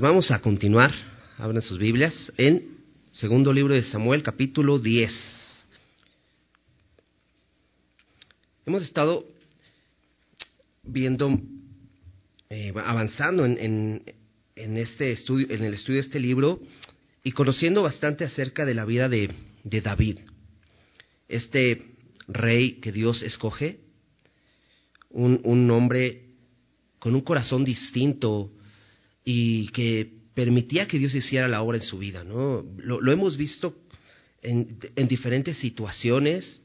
Pues vamos a continuar, abran sus Biblias, en segundo libro de Samuel, capítulo 10. Hemos estado viendo, eh, avanzando en, en, este estudio, en el estudio de este libro y conociendo bastante acerca de la vida de, de David, este rey que Dios escoge, un, un hombre con un corazón distinto y que permitía que Dios hiciera la obra en su vida, ¿no? Lo, hemos visto en, diferentes situaciones.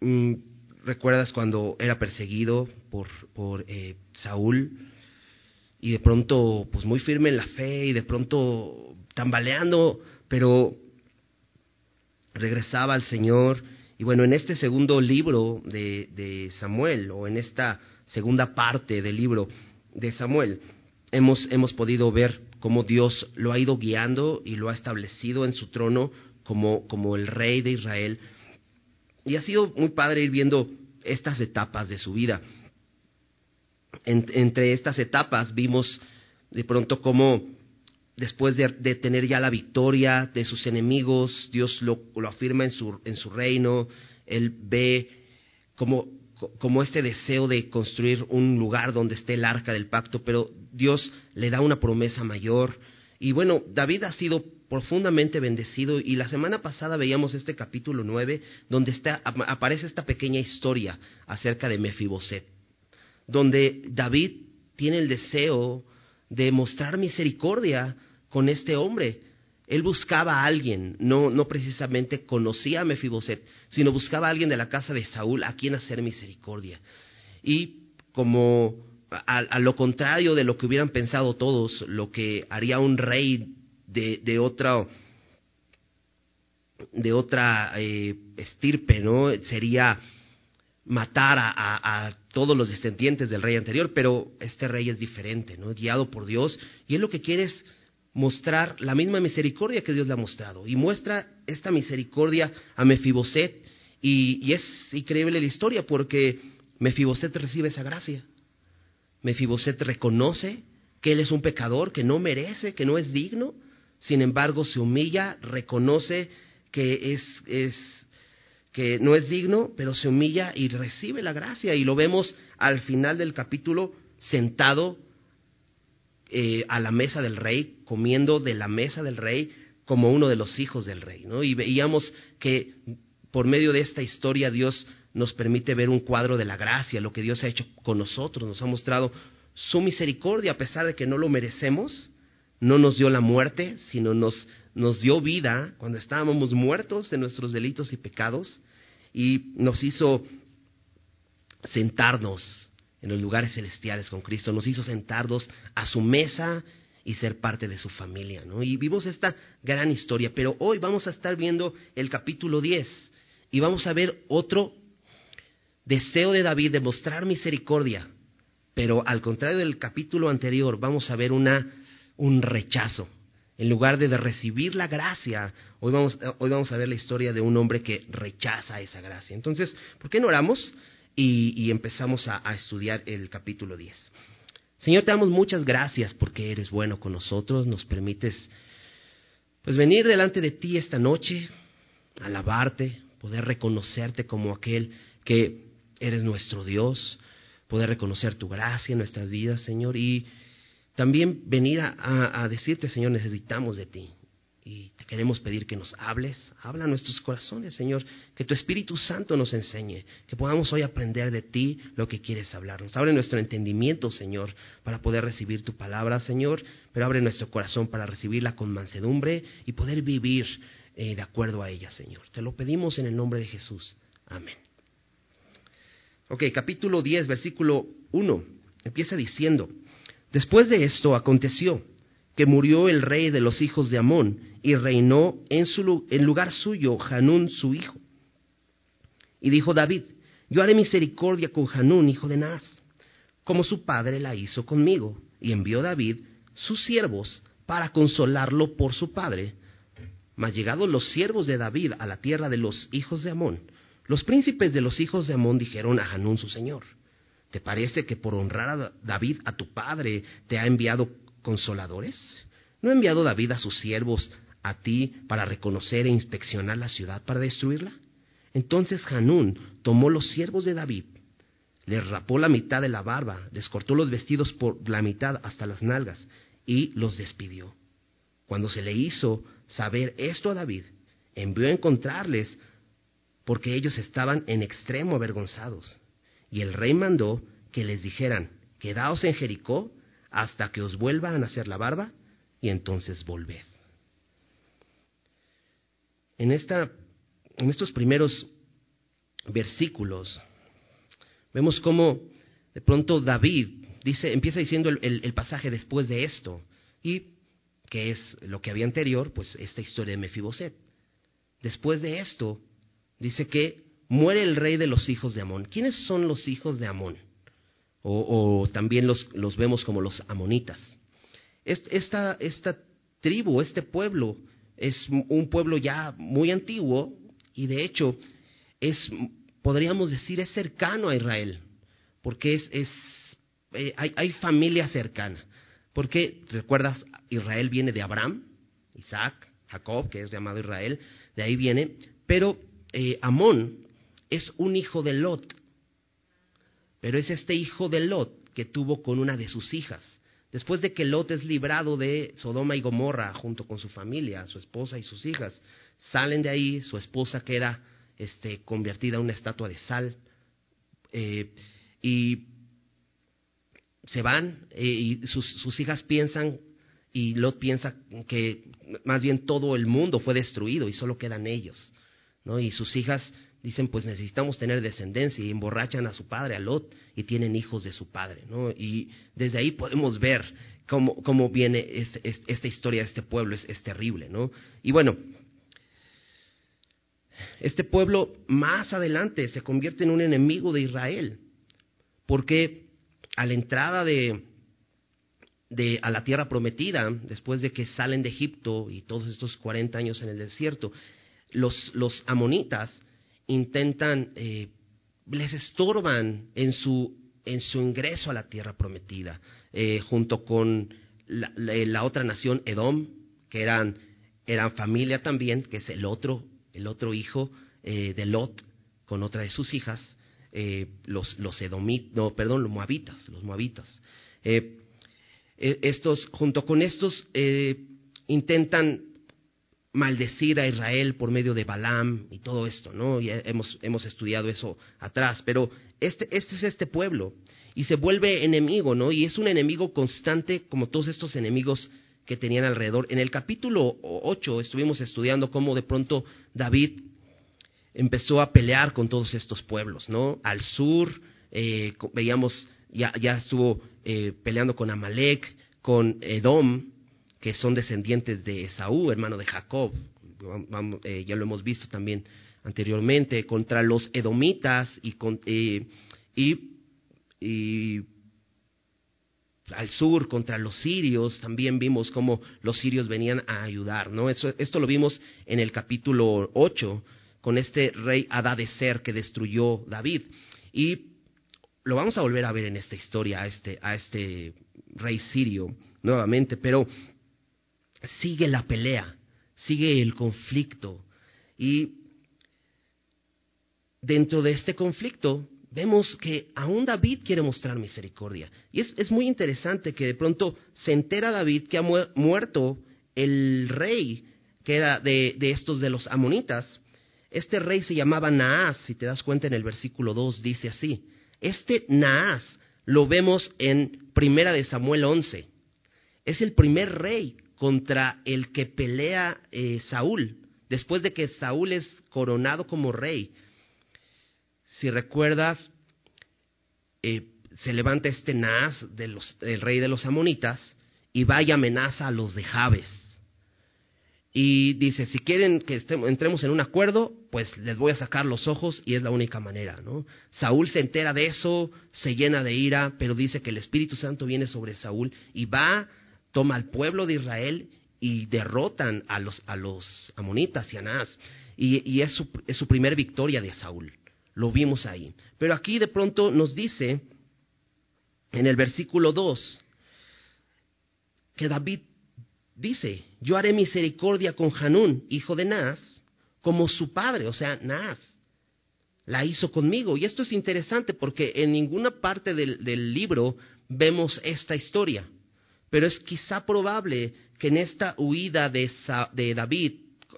Mm, ¿Recuerdas cuando era perseguido por, por eh, Saúl? Y de pronto, pues muy firme en la fe y de pronto tambaleando, pero regresaba al Señor. Y bueno, en este segundo libro de, de Samuel, o en esta segunda parte del libro de Samuel, hemos, hemos podido ver cómo Dios lo ha ido guiando y lo ha establecido en su trono como, como el rey de Israel. Y ha sido muy padre ir viendo estas etapas de su vida. entre estas etapas vimos de pronto cómo después de, de, tener ya la victoria de sus enemigos, Dios lo, lo afirma en su, en su reino, Él ve cómo como este deseo de construir un lugar donde esté el arca del pacto, pero Dios le da una promesa mayor. Y bueno, David ha sido profundamente bendecido y la semana pasada veíamos este capítulo 9 donde está, aparece esta pequeña historia acerca de Mefiboset, donde David tiene el deseo de mostrar misericordia con este hombre él buscaba a alguien, no, precisamente conocía a Mefiboset, sino buscaba a alguien de la casa de Saúl a quien hacer misericordia. Y como a, lo contrario de lo que hubieran pensado todos, lo que haría un rey de, de otra de otra eh, estirpe, ¿no? Sería matar a, a, todos los descendientes del rey anterior, pero este rey es diferente, ¿no? Guiado por Dios, y él lo que quiere es mostrar la misma misericordia que Dios le ha mostrado. Y muestra esta misericordia a Mefiboset. Y, es increíble la historia porque Mefiboset recibe esa gracia. Mefiboset reconoce que él es un pecador, que no merece, que no es digno. Sin embargo, se humilla, reconoce que es, es que no es digno, pero se humilla y recibe la gracia. Y lo vemos al final del capítulo sentado eh, a la mesa del rey, comiendo de la mesa del rey como uno de los hijos del rey. ¿no? Y veíamos que por medio de esta historia Dios nos permite ver un cuadro de la gracia, lo que Dios ha hecho con nosotros, nos ha mostrado su misericordia a pesar de que no lo merecemos, no nos dio la muerte, sino nos, nos dio vida cuando estábamos muertos de nuestros delitos y pecados y nos hizo sentarnos en los lugares celestiales con Cristo, nos hizo sentarnos a su mesa y ser parte de su familia. Y vimos esta gran historia, pero hoy vamos a estar viendo el capítulo 10 y vamos a ver otro deseo de David de mostrar misericordia, pero al contrario del capítulo anterior, vamos a ver una, un rechazo. En lugar de, de recibir la gracia, hoy vamos, hoy vamos a ver la historia de un hombre que rechaza esa gracia. Entonces, ¿por qué no oramos? Y, empezamos a, estudiar el capítulo 10. Señor, te damos muchas gracias porque eres bueno con nosotros, nos permites pues venir delante de ti esta noche, alabarte, poder reconocerte como aquel que eres nuestro Dios, poder reconocer tu gracia en nuestras vidas, Señor, y también venir a decirte, Señor, necesitamos de ti. Y te queremos pedir que nos hables, habla a nuestros corazones, Señor, que tu Espíritu Santo nos enseñe, que podamos hoy aprender de ti lo que quieres hablarnos. Abre nuestro entendimiento, Señor, para poder recibir tu palabra, Señor, pero abre nuestro corazón para recibirla con mansedumbre y poder vivir eh, de acuerdo a ella, Señor. Te lo pedimos en el nombre de Jesús. Amén. Ok, capítulo 10, versículo 1, empieza diciendo, después de esto aconteció que murió el rey de los hijos de Amón y reinó en, su, lugar suyo Hanún su hijo. Y dijo David, yo haré misericordia con Hanún, hijo de Naz, como su padre la hizo conmigo. Y envió David sus siervos para consolarlo por su padre. Mas llegados los siervos de David a la tierra de los hijos de Amón, los príncipes de los hijos de Amón dijeron a Hanún su señor, ¿te parece que por honrar a David, a tu padre, te ha enviado consoladores? ¿No ha enviado David a sus siervos a ti para reconocer e inspeccionar la ciudad para destruirla? Entonces Hanún tomó los siervos de David, les rapó la mitad de la barba, les cortó los vestidos por la mitad hasta las nalgas y los despidió. Cuando se le hizo saber esto a David, envió a encontrarles porque ellos estaban en extremo avergonzados. Y el rey mandó que les dijeran, quedaos en Jericó hasta que os vuelva a nacer la barba y entonces volved. En, esta, en estos primeros versículos vemos cómo de pronto David dice, empieza diciendo el, el pasaje después de esto y que es lo que había anterior, pues esta historia de Mefiboset. Después de esto, dice que muere el rey de los hijos de Amón. ¿Quiénes son los hijos de Amón? O, también los, los, vemos como los amonitas. Esta, esta tribu, este pueblo, es un pueblo ya muy antiguo y de hecho es, podríamos decir, es cercano a Israel, porque es, es eh, hay, hay, familia cercana. Porque, recuerdas, Israel viene de Abraham, Isaac, Jacob, que es llamado Israel, de ahí viene, pero eh, Amón es un hijo de Lot, pero es este hijo de Lot que tuvo con una de sus hijas. Después de que Lot es librado de Sodoma y Gomorra junto con su familia, su esposa y sus hijas, salen de ahí, su esposa queda este, convertida en una estatua de sal eh, y se van eh, y sus, hijas piensan y Lot piensa que más bien todo el mundo fue destruido y solo quedan ellos. ¿no? Y sus hijas dicen, pues necesitamos tener descendencia y emborrachan a su padre, a Lot, y tienen hijos de su padre. ¿no? Y desde ahí podemos ver cómo, cómo viene esta historia de este pueblo, es, es terrible. ¿no? Y bueno, este pueblo más adelante se convierte en un enemigo de Israel, porque a la entrada de, de, a la tierra prometida, después de que salen de Egipto y todos estos 40 años en el desierto, los, los amonitas intentan, eh, les estorban en su, en su ingreso a la tierra prometida, eh, junto con la, la, otra nación, Edom, que eran, eran familia también, que es el otro, el otro hijo eh, de Lot, con otra de sus hijas, los, los edomit, no, perdón, los moabitas, los moabitas. Eh, estos, junto con estos, intentan maldecir a Israel por medio de Balaam y todo esto, ¿no? Ya hemos, hemos estudiado eso atrás, pero este, este es este pueblo y se vuelve enemigo, ¿no? Y es un enemigo constante como todos estos enemigos que tenían alrededor. En el capítulo 8 estuvimos estudiando cómo de pronto David empezó a pelear con todos estos pueblos, ¿no? Al sur, eh, veíamos, ya, ya estuvo eh, peleando con Amalek, con Edom, que son descendientes de Esaú, hermano de Jacob. Eh, ya lo hemos visto también anteriormente, contra los edomitas y, eh, y, al sur contra los sirios, también vimos cómo los sirios venían a ayudar, ¿no? esto lo vimos en el capítulo 8, con este rey Ser que destruyó David. Y lo vamos a volver a ver en esta historia, a este, a este rey sirio nuevamente, pero sigue la pelea, sigue el conflicto. Y dentro de este conflicto vemos que aún David quiere mostrar misericordia. Y es, muy interesante que de pronto se entera David que ha muerto el rey que era de, de, estos de los amonitas. Este rey se llamaba Naas, si te das cuenta en el versículo 2 dice así. Este Naas lo vemos en Primera de Samuel 11. Es el primer rey contra el que pelea eh, Saúl, después de que Saúl es coronado como rey. Si recuerdas, eh, se levanta este Naas del rey de los amonitas y va y amenaza a los de Jabes. Y dice, si quieren que entremos en un acuerdo, pues les voy a sacar los ojos y es la única manera, ¿no? Saúl se entera de eso, se llena de ira, pero dice que el Espíritu Santo viene sobre Saúl y va toma al pueblo de Israel y derrotan a los, a los amonitas y a Y, y es, su, es su primer victoria de Saúl. Lo vimos ahí. Pero aquí de pronto nos dice, en el versículo 2, que David dice, yo haré misericordia con Hanún, hijo de Naz, como su padre, o sea, Naz, la hizo conmigo. Y esto es interesante porque en ninguna parte del, libro vemos esta historia, pero es quizá probable que en esta huida de, David,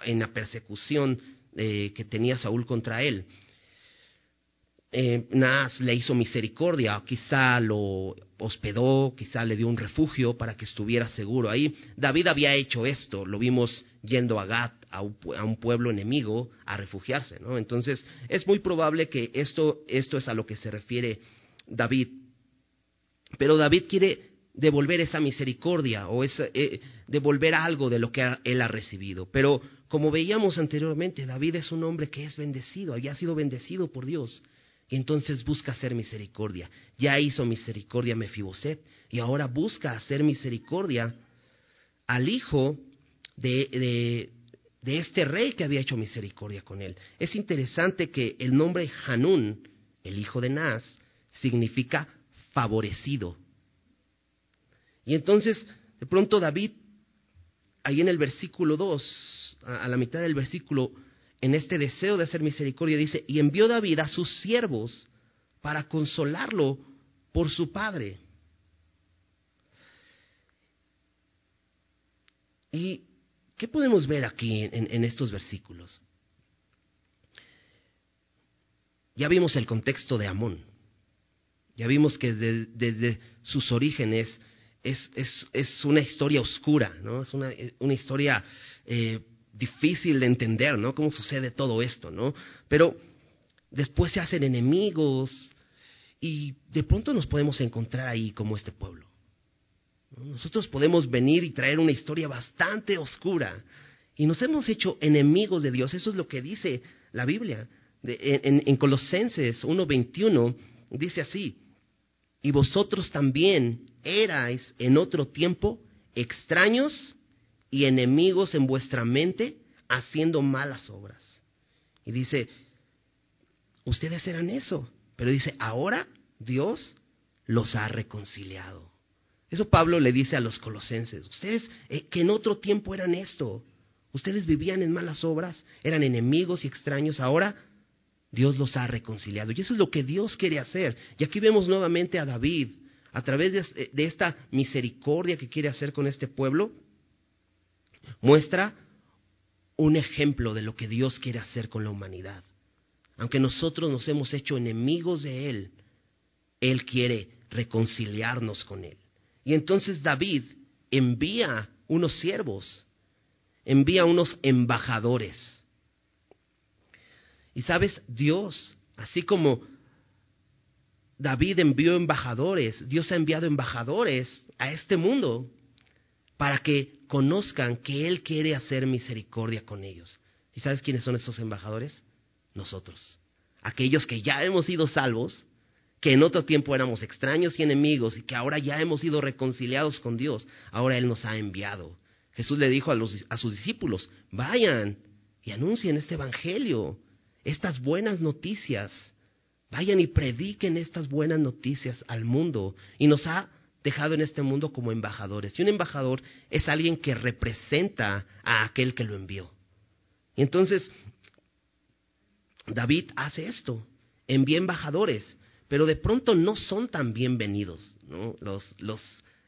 en la persecución eh, que tenía Saúl contra él, eh, le hizo misericordia, quizá lo hospedó, quizá le dio un refugio para que estuviera seguro ahí. David había hecho esto, lo vimos yendo a Gat, a un, pueblo enemigo, a refugiarse, ¿no? Entonces, es muy probable que esto, esto es a lo que se refiere David. Pero David quiere devolver esa misericordia o esa, eh, devolver algo de lo que él ha recibido. Pero como veíamos anteriormente, David es un hombre que es bendecido, había sido bendecido por Dios. Y entonces busca hacer misericordia. Ya hizo misericordia a Mefiboset y ahora busca hacer misericordia al hijo de, de, este rey que había hecho misericordia con él. Es interesante que el nombre Hanún, el hijo de Naz, significa favorecido. Y entonces, de pronto David, ahí en el versículo 2, a la mitad del versículo, en este deseo de hacer misericordia, dice, y envió David a sus siervos para consolarlo por su padre. ¿Y qué podemos ver aquí en, estos versículos? Ya vimos el contexto de Amón. Ya vimos que desde sus orígenes es, es, una historia oscura, ¿no? Es una, una historia eh, difícil de entender, ¿no? Cómo sucede todo esto, ¿no? Pero después se hacen enemigos y de pronto nos podemos encontrar ahí como este pueblo. Nosotros podemos venir y traer una historia bastante oscura y nos hemos hecho enemigos de Dios. Eso es lo que dice la Biblia. en, en Colosenses 1.21 dice así, y vosotros también erais en otro tiempo extraños y enemigos en vuestra mente haciendo malas obras. Y dice, ustedes eran eso, pero dice, ahora Dios los ha reconciliado. Eso Pablo le dice a los colosenses, ustedes eh, que en otro tiempo eran esto, ustedes vivían en malas obras, eran enemigos y extraños, ahora Dios los ha reconciliado. Y eso es lo que Dios quiere hacer. Y aquí vemos nuevamente a David, a través de, de esta misericordia que quiere hacer con este pueblo, muestra un ejemplo de lo que Dios quiere hacer con la humanidad. Aunque nosotros nos hemos hecho enemigos de Él, Él quiere reconciliarnos con Él. Y entonces David envía unos siervos, envía unos embajadores. Y sabes, Dios, así como David envió embajadores, Dios ha enviado embajadores a este mundo para que conozcan que Él quiere hacer misericordia con ellos. ¿Y sabes quiénes son esos embajadores? Nosotros. Aquellos que ya hemos sido salvos, que en otro tiempo éramos extraños y enemigos y que ahora ya hemos sido reconciliados con Dios, ahora Él nos ha enviado. Jesús le dijo a, a sus discípulos, vayan y anuncien este Evangelio, estas buenas noticias. Vayan y prediquen estas buenas noticias al mundo. Y nos ha dejado en este mundo como embajadores. Y un embajador es alguien que representa a aquel que lo envió. Y entonces, David hace esto, envía embajadores, pero de pronto no son tan bienvenidos los, los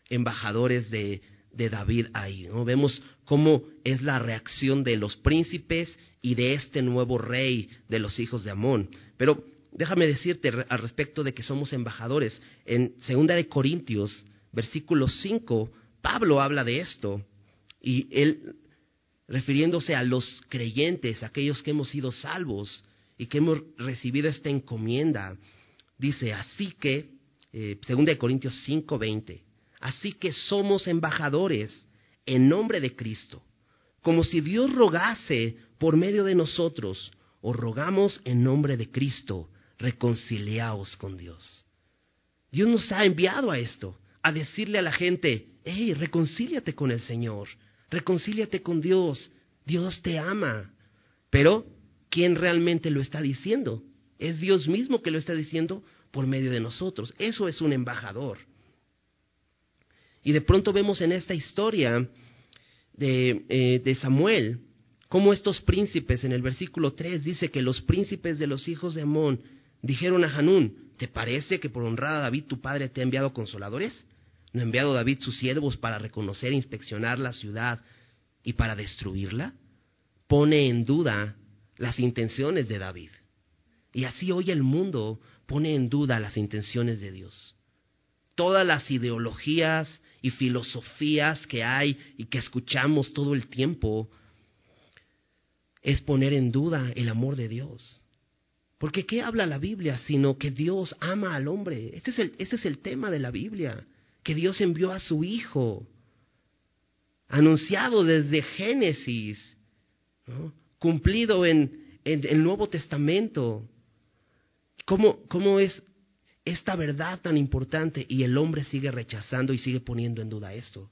embajadores de, de David ahí. ¿no? Vemos cómo es la reacción de los príncipes y de este nuevo rey de los hijos de Amón. Pero déjame decirte al respecto de que somos embajadores. En Segunda de Corintios, versículo 5, Pablo habla de esto y él, refiriéndose a los creyentes, aquellos que hemos sido salvos y que hemos recibido esta encomienda, dice, así que, eh, Segunda de Corintios 5, 20, así que somos embajadores en nombre de Cristo, como si Dios rogase por medio de nosotros, o rogamos en nombre de Cristo, reconciliaos con Dios. Dios nos ha enviado a esto, a decirle a la gente, hey, reconcíliate con el Señor, reconcíliate con Dios, Dios te ama. Pero, ¿quién realmente lo está diciendo? Es Dios mismo que lo está diciendo por medio de nosotros. Eso es un embajador. Y de pronto vemos en esta historia de, eh, de Samuel, cómo estos príncipes, en el versículo 3 dice que los príncipes de los hijos de Amón dijeron a Hanún, ¿te parece que por honrar a David tu padre te ha enviado consoladores? ¿No ha enviado David sus siervos para reconocer e inspeccionar la ciudad y para destruirla? Pone en duda las intenciones de David. Y así hoy el mundo pone en duda las intenciones de Dios. Todas las ideologías y filosofías que hay y que escuchamos todo el tiempo es poner en duda el amor de Dios. Porque ¿qué habla la Biblia? Sino que Dios ama al hombre. Este es el, este es el tema de la Biblia. Que Dios envió a su Hijo. Anunciado desde Génesis. Cumplido en, en, el Nuevo Testamento. ¿Cómo, ¿Cómo es esta verdad tan importante y el hombre sigue rechazando y sigue poniendo en duda esto?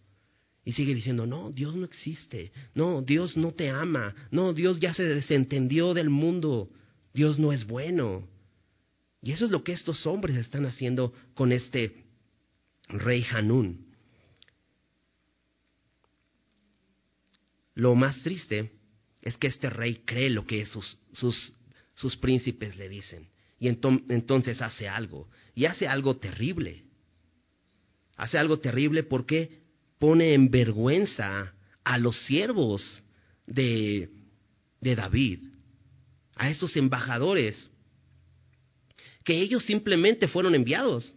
Y sigue diciendo, no, Dios no existe, no, Dios no te ama, no, Dios ya se desentendió del mundo, Dios no es bueno. Y eso es lo que estos hombres están haciendo con este rey Hanún. Lo más triste es que este rey cree lo que sus, sus, sus príncipes le dicen. Y entonces hace algo. Y hace algo terrible. Hace algo terrible porque pone en vergüenza a los siervos de, de David, a esos embajadores, que ellos simplemente fueron enviados.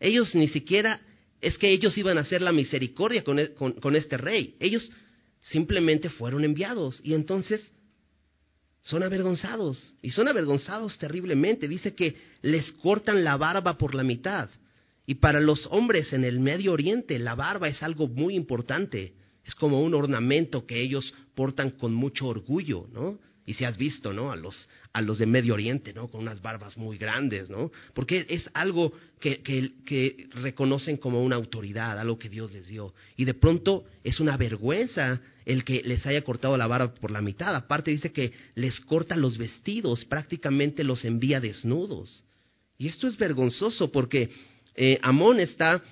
Ellos ni siquiera, es que ellos iban a hacer la misericordia con, e, con, con este rey. Ellos simplemente fueron enviados y entonces son avergonzados y son avergonzados terriblemente. Dice que les cortan la barba por la mitad. Y para los hombres en el Medio Oriente la barba es algo muy importante. Es como un ornamento que ellos portan con mucho orgullo, ¿no? Y si has visto, ¿no? A los, a los de Medio Oriente, ¿no? Con unas barbas muy grandes, ¿no? Porque es algo que, que, reconocen como una autoridad, algo que Dios les dio. Y de pronto es una vergüenza el que les haya cortado la barba por la mitad. Aparte dice que les corta los vestidos, prácticamente los envía desnudos. Y esto es vergonzoso porque eh, Amón está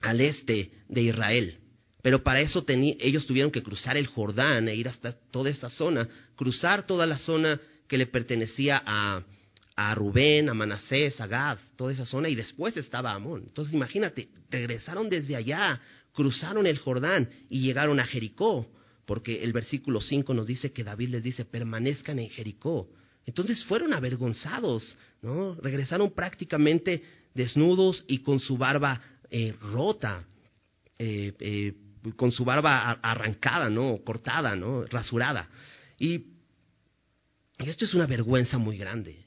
al este de Israel. Pero para eso ellos tuvieron que cruzar el Jordán e ir hasta toda esa zona, cruzar toda la zona que le pertenecía a, a Rubén, a Manasés, a Gad, toda esa zona, y después estaba Amón. Entonces imagínate, regresaron desde allá, cruzaron el Jordán y llegaron a Jericó, porque el versículo 5 nos dice que David les dice, permanezcan en Jericó. Entonces fueron avergonzados, ¿no? Regresaron prácticamente desnudos y con su barba eh, rota, eh, eh, con su barba arrancada, ¿no? Cortada, ¿no? Rasurada. Y, esto es una vergüenza muy grande.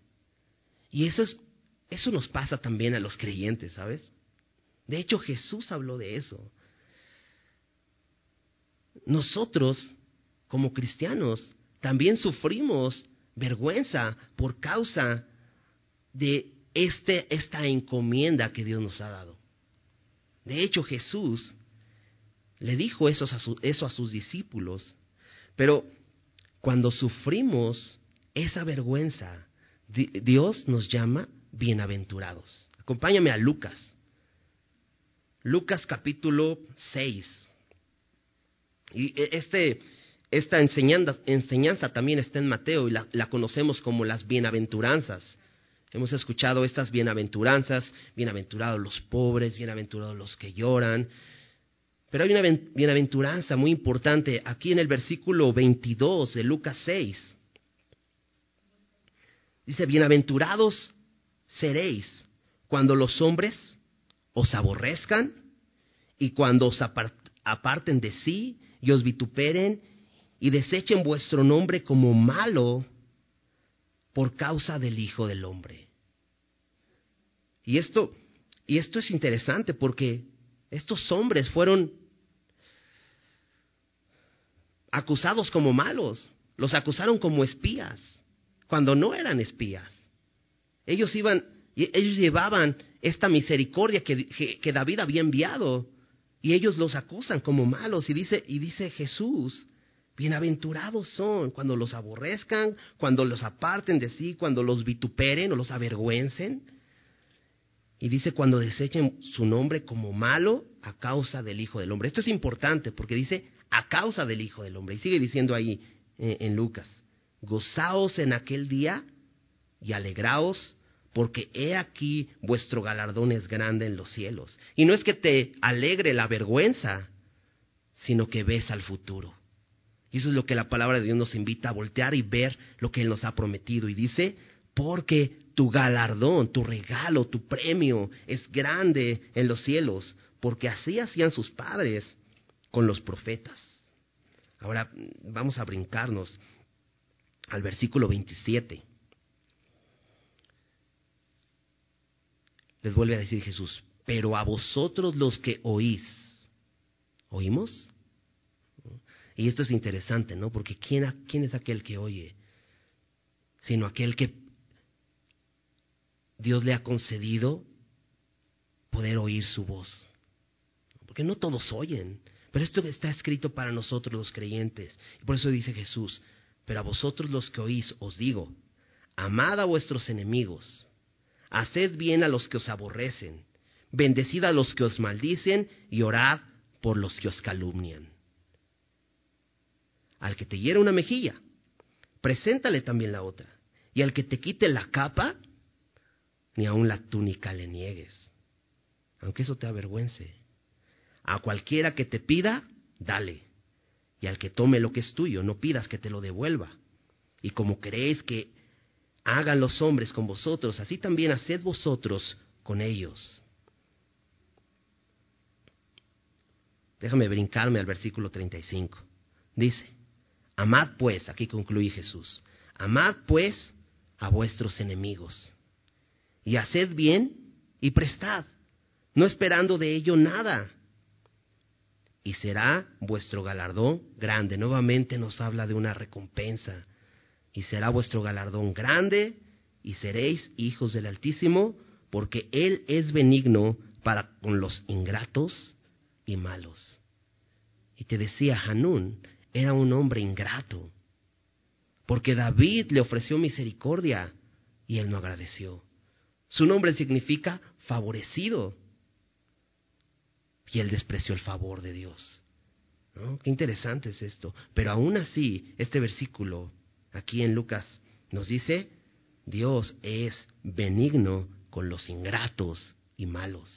Y eso, es, eso nos pasa también a los creyentes, ¿sabes? De hecho, Jesús habló de eso. Nosotros, como cristianos, también sufrimos vergüenza por causa de este, esta encomienda que Dios nos ha dado. De hecho, Jesús le dijo eso a, eso a sus discípulos, pero cuando sufrimos esa vergüenza, Dios nos llama bienaventurados. Acompáñame a Lucas. Lucas capítulo 6. Y e, este, esta enseñanza, también está en Mateo y la conocemos como las bienaventuranzas. Hemos escuchado estas bienaventuranzas, bienaventurados los pobres, bienaventurados los que lloran, pero hay una bienaventuranza muy importante aquí en el versículo 22 de Lucas 6. Dice, bienaventurados seréis cuando los hombres os aborrezcan y cuando os aparten de sí y os vituperen y desechen vuestro nombre como malo por causa del Hijo del Hombre. Y esto, y esto es interesante porque estos hombres fueron acusados como malos, los acusaron como espías, cuando no eran espías. Ellos iban, ellos llevaban esta misericordia que, que, David había enviado y ellos los acusan como malos y dice y dice Jesús, bienaventurados son cuando los aborrezcan, cuando los aparten de sí, cuando los vituperen o los avergüencen. Y dice cuando desechen su nombre como malo a causa del Hijo del Hombre. Esto es importante porque dice a causa del Hijo del Hombre. Y sigue diciendo ahí eh, en Lucas, gozaos en aquel día y alegraos porque he aquí vuestro galardón es grande en los cielos. Y no es que te alegre la vergüenza, sino que ves al futuro. Y eso es lo que la palabra de Dios nos invita a voltear y ver lo que Él nos ha prometido. Y dice, porque tu galardón, tu regalo, tu premio es grande en los cielos, porque así hacían sus padres con los profetas. Ahora vamos a brincarnos al versículo 27. Les vuelve a decir Jesús, pero a vosotros los que oís, ¿oímos? Y esto es interesante, ¿no? Porque ¿quién, quién es aquel que oye? Sino aquel que Dios le ha concedido poder oír su voz. Porque no todos oyen, pero esto está escrito para nosotros los creyentes. Y por eso dice Jesús, pero a vosotros los que oís os digo, amad a vuestros enemigos, haced bien a los que os aborrecen, bendecid a los que os maldicen y orad por los que os calumnian al que te hiera una mejilla, preséntale también la otra. Y al que te quite la capa, ni aun la túnica le niegues, aunque eso te avergüence. A cualquiera que te pida, dale. Y al que tome lo que es tuyo, no pidas que te lo devuelva. Y como creéis que hagan los hombres con vosotros, así también haced vosotros con ellos. Déjame brincarme al versículo 35. Dice, Amad pues, aquí concluye Jesús, amad pues a vuestros enemigos y haced bien y prestad, no esperando de ello nada. Y será vuestro galardón grande. Nuevamente nos habla de una recompensa. Y será vuestro galardón grande y seréis hijos del Altísimo, porque Él es benigno para con los ingratos y malos. Y te decía Hanún, era un hombre ingrato, porque David le ofreció misericordia y él no agradeció. Su nombre significa favorecido y él despreció el favor de Dios. Qué interesante es esto. Pero aún así, este versículo aquí en Lucas nos dice, Dios es benigno con los ingratos y malos.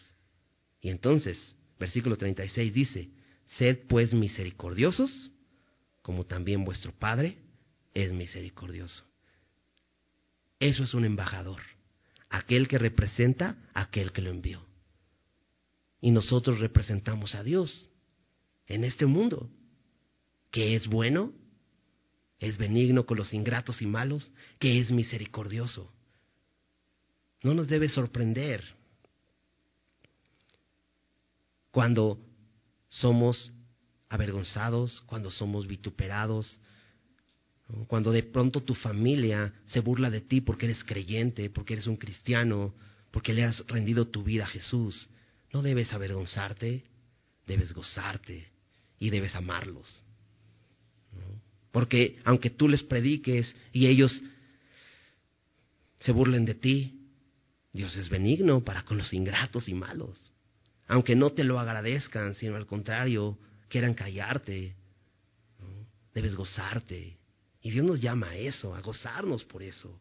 Y entonces, versículo 36 dice, sed pues misericordiosos como también vuestro Padre es misericordioso. Eso es un embajador, aquel que representa aquel que lo envió. Y nosotros representamos a Dios en este mundo, que es bueno, es benigno con los ingratos y malos, que es misericordioso. No nos debe sorprender cuando somos avergonzados, cuando somos vituperados, cuando de pronto tu familia se burla de ti porque eres creyente, porque eres un cristiano, porque le has rendido tu vida a Jesús. No debes avergonzarte, debes gozarte y debes amarlos. Porque aunque tú les prediques y ellos se burlen de ti, Dios es benigno para con los ingratos y malos. Aunque no te lo agradezcan, sino al contrario, quieran callarte. Debes gozarte. Y Dios nos llama a eso, a gozarnos por eso.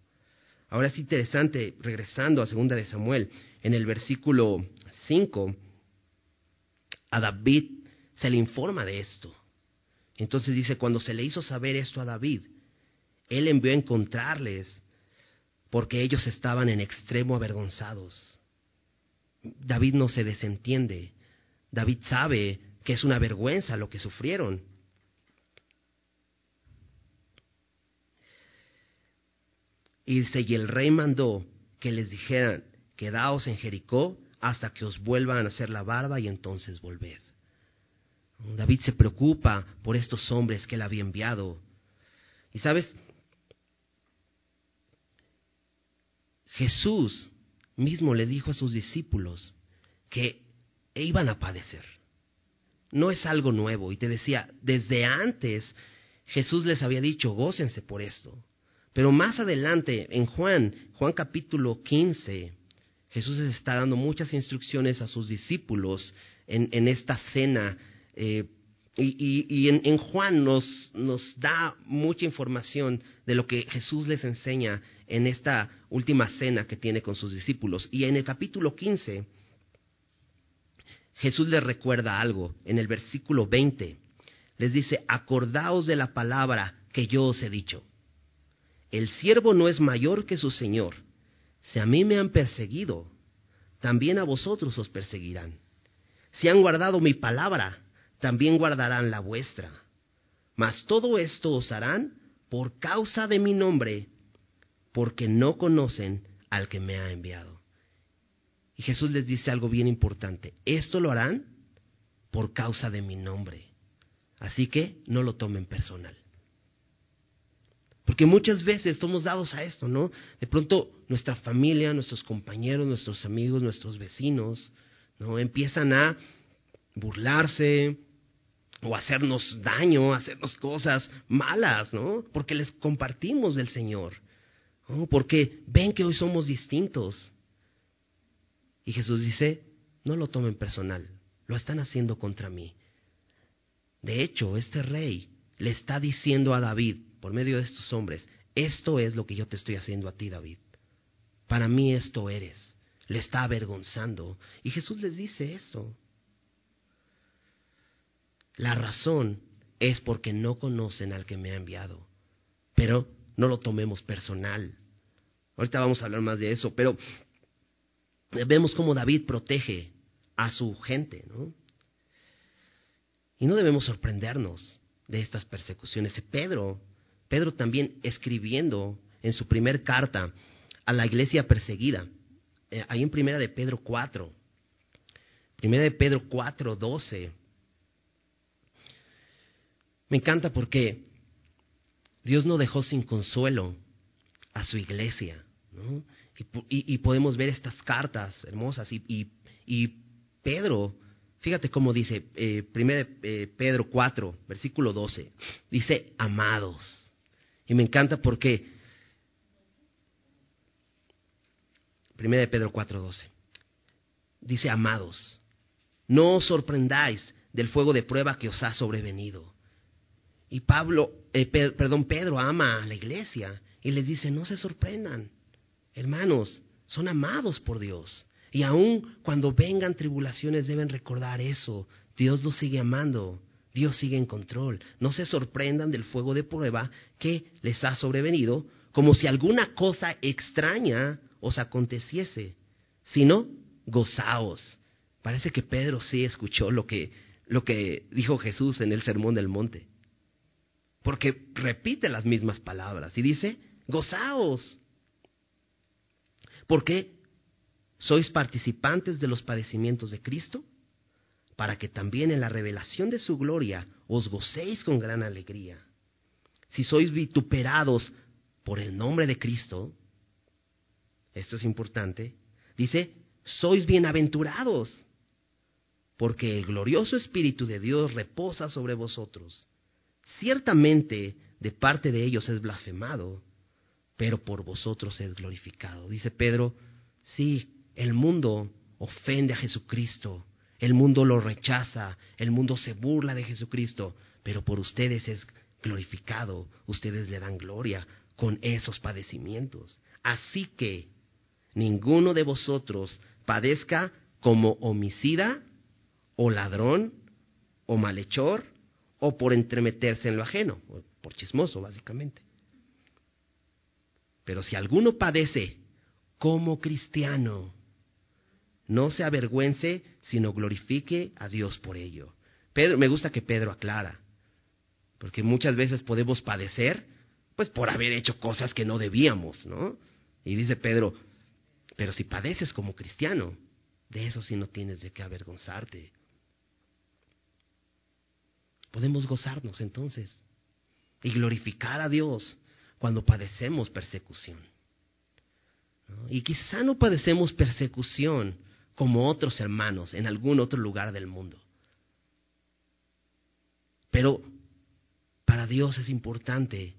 Ahora es interesante, regresando a segunda de Samuel, en el versículo 5, a David se le informa de esto. Entonces dice, cuando se le hizo saber esto a David, él envió a encontrarles porque ellos estaban en extremo avergonzados. David no se desentiende. David sabe que es una vergüenza lo que sufrieron. Y el rey mandó que les dijeran, quedaos en Jericó hasta que os vuelvan a hacer la barba y entonces volved. David se preocupa por estos hombres que él había enviado. Y sabes, Jesús mismo le dijo a sus discípulos que iban a padecer no es algo nuevo. Y te decía, desde antes Jesús les había dicho, gócense por esto. Pero más adelante, en Juan, Juan capítulo 15, Jesús les está dando muchas instrucciones a sus discípulos en, esta cena. Eh, y, en, Juan nos, nos, da mucha información de lo que Jesús les enseña en esta última cena que tiene con sus discípulos. Y en el capítulo 15, Jesús les recuerda algo. En el versículo 20, les dice, acordaos de la palabra que yo os he dicho. El siervo no es mayor que su Señor. Si a mí me han perseguido, también a vosotros os perseguirán. Si han guardado mi palabra, también guardarán la vuestra. Mas todo esto os harán por causa de mi nombre, porque no conocen al que me ha enviado. Y Jesús les dice algo bien importante. Esto lo harán por causa de mi nombre. Así que no lo tomen personal. Porque muchas veces somos dados a esto, ¿no? De pronto nuestra familia, nuestros compañeros, nuestros amigos, nuestros vecinos, ¿no? Empiezan a burlarse o hacernos daño, hacernos cosas malas, ¿no? Porque les compartimos del Señor, ¿no? Porque ven que hoy somos distintos. Y Jesús dice, no lo tomen personal, lo están haciendo contra mí. De hecho, este rey le está diciendo a David, por medio de estos hombres, esto es lo que yo te estoy haciendo a ti, David. Para mí esto eres. Le está avergonzando. Y Jesús les dice eso. La razón es porque no conocen al que me ha enviado. Pero no lo tomemos personal. Ahorita vamos a hablar más de eso, pero vemos cómo David protege a su gente, ¿no? Y no debemos sorprendernos de estas persecuciones. Pedro Pedro también escribiendo en su primer carta a la iglesia perseguida, eh, ahí en primera de Pedro 4, primera de Pedro 4, 12. Me encanta porque Dios no dejó sin consuelo a su iglesia, ¿no? y, podemos ver estas cartas hermosas y, Pedro Fíjate cómo dice, eh, primera eh, Pedro 4, versículo 12. Dice, amados. Y me encanta porque, primera de Pedro 4:12, dice, amados, no os sorprendáis del fuego de prueba que os ha sobrevenido. Y Pablo, eh, perdón, Pedro ama a la iglesia y les dice, no se sorprendan, hermanos, son amados por Dios. Y aun cuando vengan tribulaciones deben recordar eso, Dios los sigue amando. Dios sigue en control. No se sorprendan del fuego de prueba que les ha sobrevenido, como si alguna cosa extraña os aconteciese, sino gozaos. Parece que Pedro sí escuchó lo que, lo que dijo Jesús en el Sermón del Monte. Porque repite las mismas palabras y dice, gozaos. Porque sois participantes de los padecimientos de Cristo para que también en la revelación de su gloria os gocéis con gran alegría. Si sois vituperados por el nombre de Cristo, esto es importante, dice, sois bienaventurados, porque el glorioso Espíritu de Dios reposa sobre vosotros. Ciertamente de parte de ellos es blasfemado, pero por vosotros es glorificado. Dice Pedro, sí, el mundo ofende a Jesucristo, el mundo lo rechaza, el mundo se burla de Jesucristo, pero por ustedes es glorificado, ustedes le dan gloria con esos padecimientos. Así que ninguno de vosotros padezca como homicida o ladrón o malhechor o por entremeterse en lo ajeno, por chismoso básicamente. Pero si alguno padece como cristiano, no se avergüence, sino glorifique a Dios por ello. Pedro, me gusta que Pedro aclara, porque muchas veces podemos padecer, pues por haber hecho cosas que no debíamos, ¿no? Y dice Pedro, pero si padeces como cristiano, de eso sí no tienes de qué avergonzarte. Podemos gozarnos entonces y glorificar a Dios cuando padecemos persecución. Y quizá no padecemos persecución como otros hermanos en algún otro lugar del mundo. Pero para Dios es importante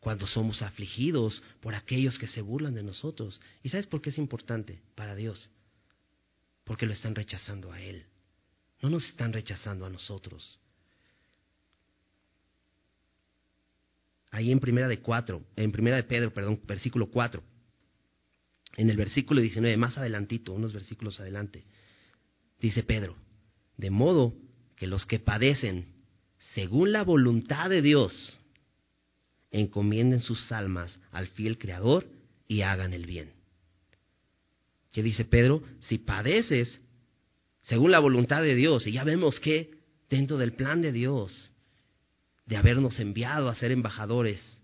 cuando somos afligidos por aquellos que se burlan de nosotros. ¿Y sabes por qué es importante para Dios? Porque lo están rechazando a Él. No nos están rechazando a nosotros. Ahí en primera de cuatro, en primera de Pedro, perdón, versículo 4. En el versículo 19, más adelantito, unos versículos adelante, dice Pedro, de modo que los que padecen según la voluntad de Dios, encomienden sus almas al fiel Creador y hagan el bien. ¿Qué dice Pedro? Si padeces según la voluntad de Dios, y ya vemos que dentro del plan de Dios, de habernos enviado a ser embajadores,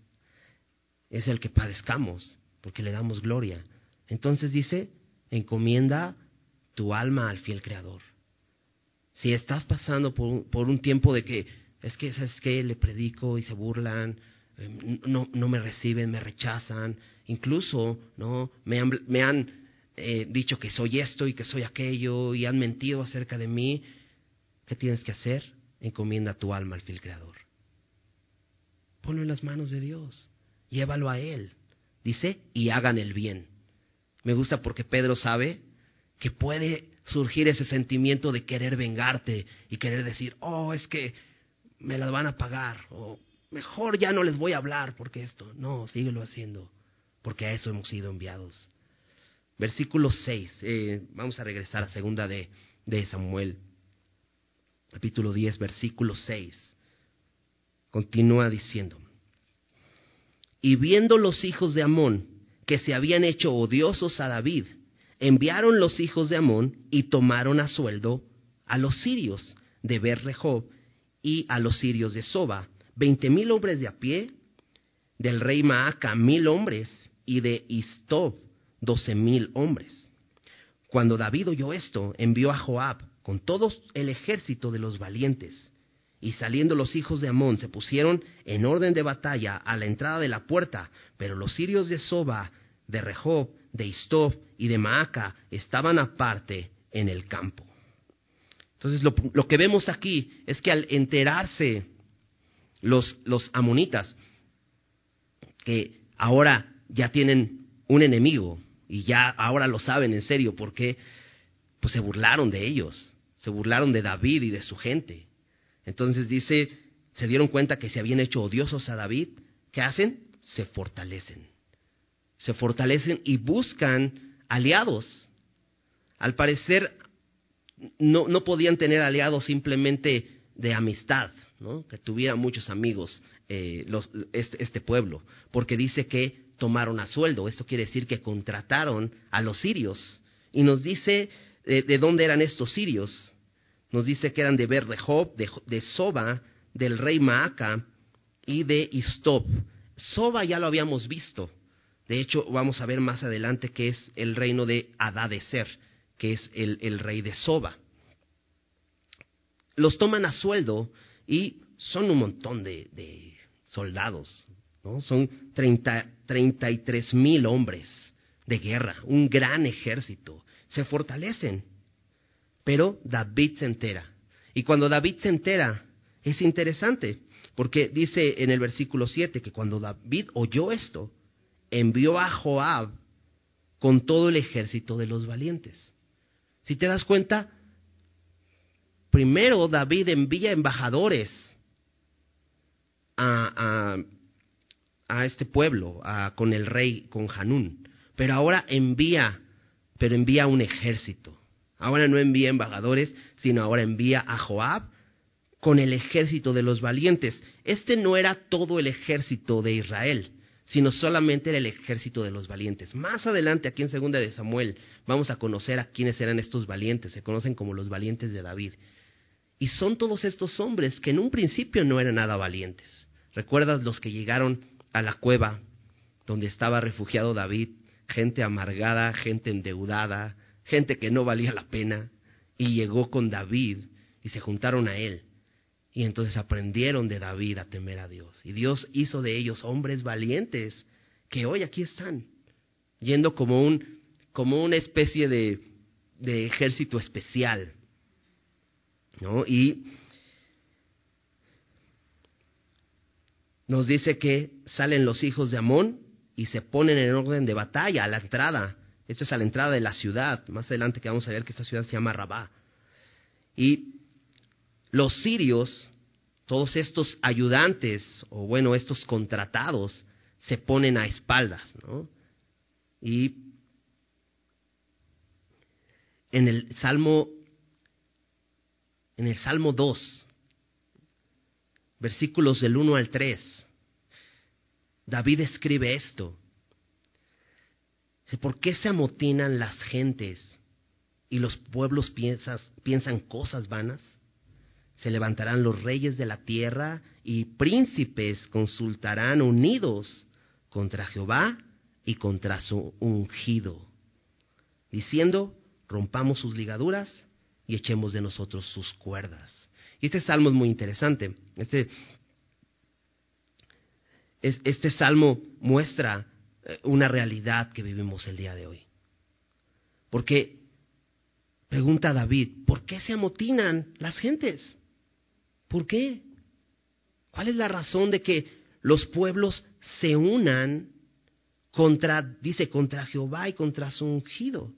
es el que padezcamos, porque le damos gloria. Entonces dice, encomienda tu alma al fiel Creador. Si estás pasando por un tiempo de que, es que, ¿sabes qué? Le predico y se burlan, Em, no, no me reciben, me rechazan, incluso ¿no? me han, me han eh, dicho que soy esto y que soy aquello y han mentido acerca de mí. ¿Qué tienes que hacer? Encomienda tu alma al fiel creador. Ponlo en las manos de Dios, llévalo a Él. Dice, y hagan el bien. Me gusta porque Pedro sabe que puede surgir ese sentimiento de querer vengarte y querer decir, oh, es que me las van a pagar, o mejor ya no les voy a hablar porque esto, no, síguelo haciendo, porque a eso hemos sido enviados. Versículo 6, eh, vamos a regresar a segunda de, de Samuel, capítulo 10, versículo 6. Continúa diciendo, y viendo los hijos de Amón que se habían hecho odiosos a David, enviaron los hijos de Amón y tomaron a sueldo a los sirios de Berrejob y a los sirios de Soba, veinte mil hombres de a pie, del rey Maaca mil hombres y de Istob doce mil hombres. Cuando David oyó esto, envió a Joab con todo el ejército de los valientes. Y saliendo los hijos de Amón se pusieron en orden de batalla a la entrada de la puerta, pero los sirios de Soba, de Rehob, de Istob y de Maaca estaban aparte en el campo. Entonces lo, lo que vemos aquí es que al enterarse los, los amonitas, que ahora ya tienen un enemigo y ya ahora lo saben en serio porque pues se burlaron de ellos, se burlaron de David y de su gente. Entonces dice, se dieron cuenta que se habían hecho odiosos a David, ¿qué hacen? Se fortalecen. Se fortalecen y buscan aliados. Al parecer no, no podían tener aliados simplemente de amistad, que tuviera muchos amigos eh, este, este, pueblo, porque dice que tomaron a sueldo, esto quiere decir que contrataron a los sirios, y nos dice eh, de dónde eran estos sirios, nos dice que eran de Ber de, de Soba, del rey Maaca y de Istob. Soba ya lo habíamos visto, de hecho vamos a ver más adelante que es el reino de Adadeser, que es el, rey de Soba. Los toman a sueldo y son un montón de, soldados, ¿no? Son treinta y tres mil hombres de guerra, un gran ejército. Se fortalecen. Pero David se entera. Y cuando David se entera, es interesante, porque dice en el versículo 7 que cuando David oyó esto, envió a Joab con todo el ejército de los valientes. Si te das cuenta, primero David envía embajadores a, a, este pueblo, con el rey, con Hanún, pero ahora envía, pero envía un ejército. Ahora no envía embajadores, sino ahora envía a Joab con el ejército de los valientes. Este no era todo el ejército de Israel, sino solamente era el ejército de los valientes. Más adelante, aquí en Segunda de Samuel, vamos a conocer a quiénes eran estos valientes. Se conocen como los valientes de David. Y son todos estos hombres que en un principio no eran nada valientes. ¿Recuerdas los que llegaron a la cueva donde estaba refugiado David? Gente amargada, gente endeudada, gente que no valía la pena. Y llegó con David y se juntaron a él. Y entonces aprendieron de David a temer a Dios. Y Dios hizo de ellos hombres valientes que hoy aquí están, yendo como, un, como una especie de, ejército especial y nos dice que salen los hijos de Amón y se ponen en orden de batalla a la entrada. Esto es a la entrada de la ciudad. Más adelante que vamos a ver que esta ciudad se llama Rabá. Y los sirios, todos estos ayudantes, o bueno, estos contratados, se ponen a espaldas, ¿no? Y en el Salmo, en el Salmo 2, versículos del 1 al 3, David escribe esto. ¿Por qué se amotinan las gentes y los pueblos piensan cosas vanas? Se levantarán los reyes de la tierra y príncipes consultarán unidos contra Jehová y contra su ungido, diciendo, rompamos sus ligaduras y echemos de nosotros sus cuerdas. Y este salmo es muy interesante. Este, este salmo muestra eh, una realidad que vivimos el día de hoy. Porque, pregunta David, ¿por qué se amotinan las gentes? ¿Por qué? ¿Cuál es la razón de que los pueblos se unan contra, dice, contra Jehová y contra su ungido?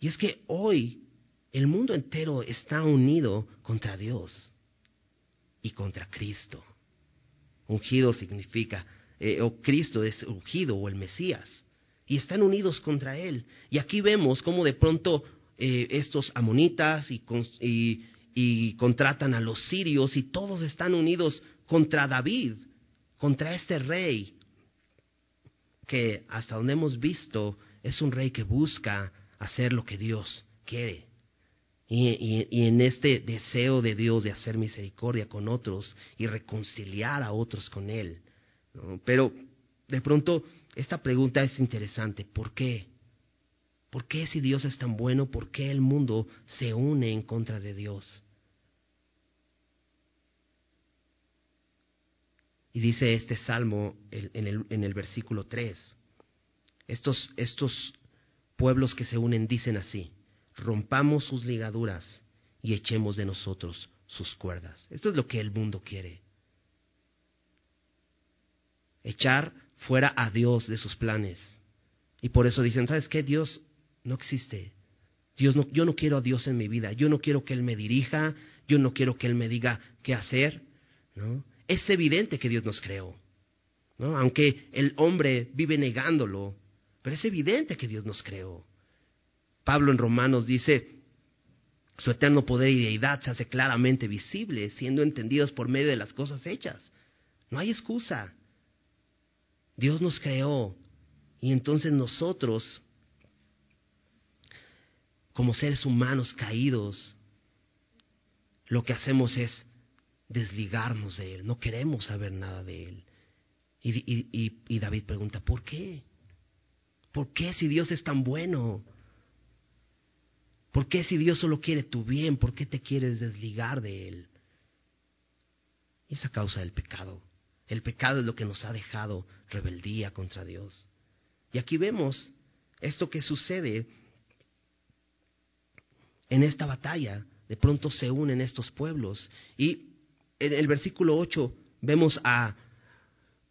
Y es que hoy el mundo entero está unido contra Dios y contra Cristo. Ungido significa, eh, o Cristo es ungido o el Mesías. Y están unidos contra Él. Y aquí vemos cómo de pronto eh, estos amonitas y, y contratan a los sirios y todos están unidos contra David, contra este rey, que hasta donde hemos visto es un rey que busca hacer lo que Dios quiere. Y, en este deseo de Dios de hacer misericordia con otros y reconciliar a otros con Él. Pero de pronto esta pregunta es interesante. ¿Por qué? ¿Por qué si Dios es tan bueno, por qué el mundo se une en contra de Dios? Y dice este salmo en el, en el versículo 3, estos, estos pueblos que se unen dicen así, rompamos sus ligaduras y echemos de nosotros sus cuerdas. Esto es lo que el mundo quiere. Echar fuera a Dios de sus planes. Y por eso dicen, ¿sabes qué? Dios no existe. Dios no, yo no quiero a Dios en mi vida. Yo no quiero que Él me dirija. Yo no quiero que Él me diga qué hacer. ¿no? Es evidente que Dios nos creó. ¿no? Aunque el hombre vive negándolo. Pero es evidente que Dios nos creó. Pablo en Romanos dice, su eterno poder y deidad se hace claramente visible, siendo entendidos por medio de las cosas hechas. No hay excusa. Dios nos creó y entonces nosotros, como seres humanos caídos, lo que hacemos es desligarnos de Él, no queremos saber nada de Él. Y, David pregunta, ¿por qué? ¿Por qué si Dios es tan bueno? ¿Por qué si Dios solo quiere tu bien, por qué te quieres desligar de Él? Y es a causa del pecado. El pecado es lo que nos ha dejado rebeldía contra Dios. Y aquí vemos esto que sucede en esta batalla. De pronto se unen estos pueblos. Y en el versículo 8 vemos a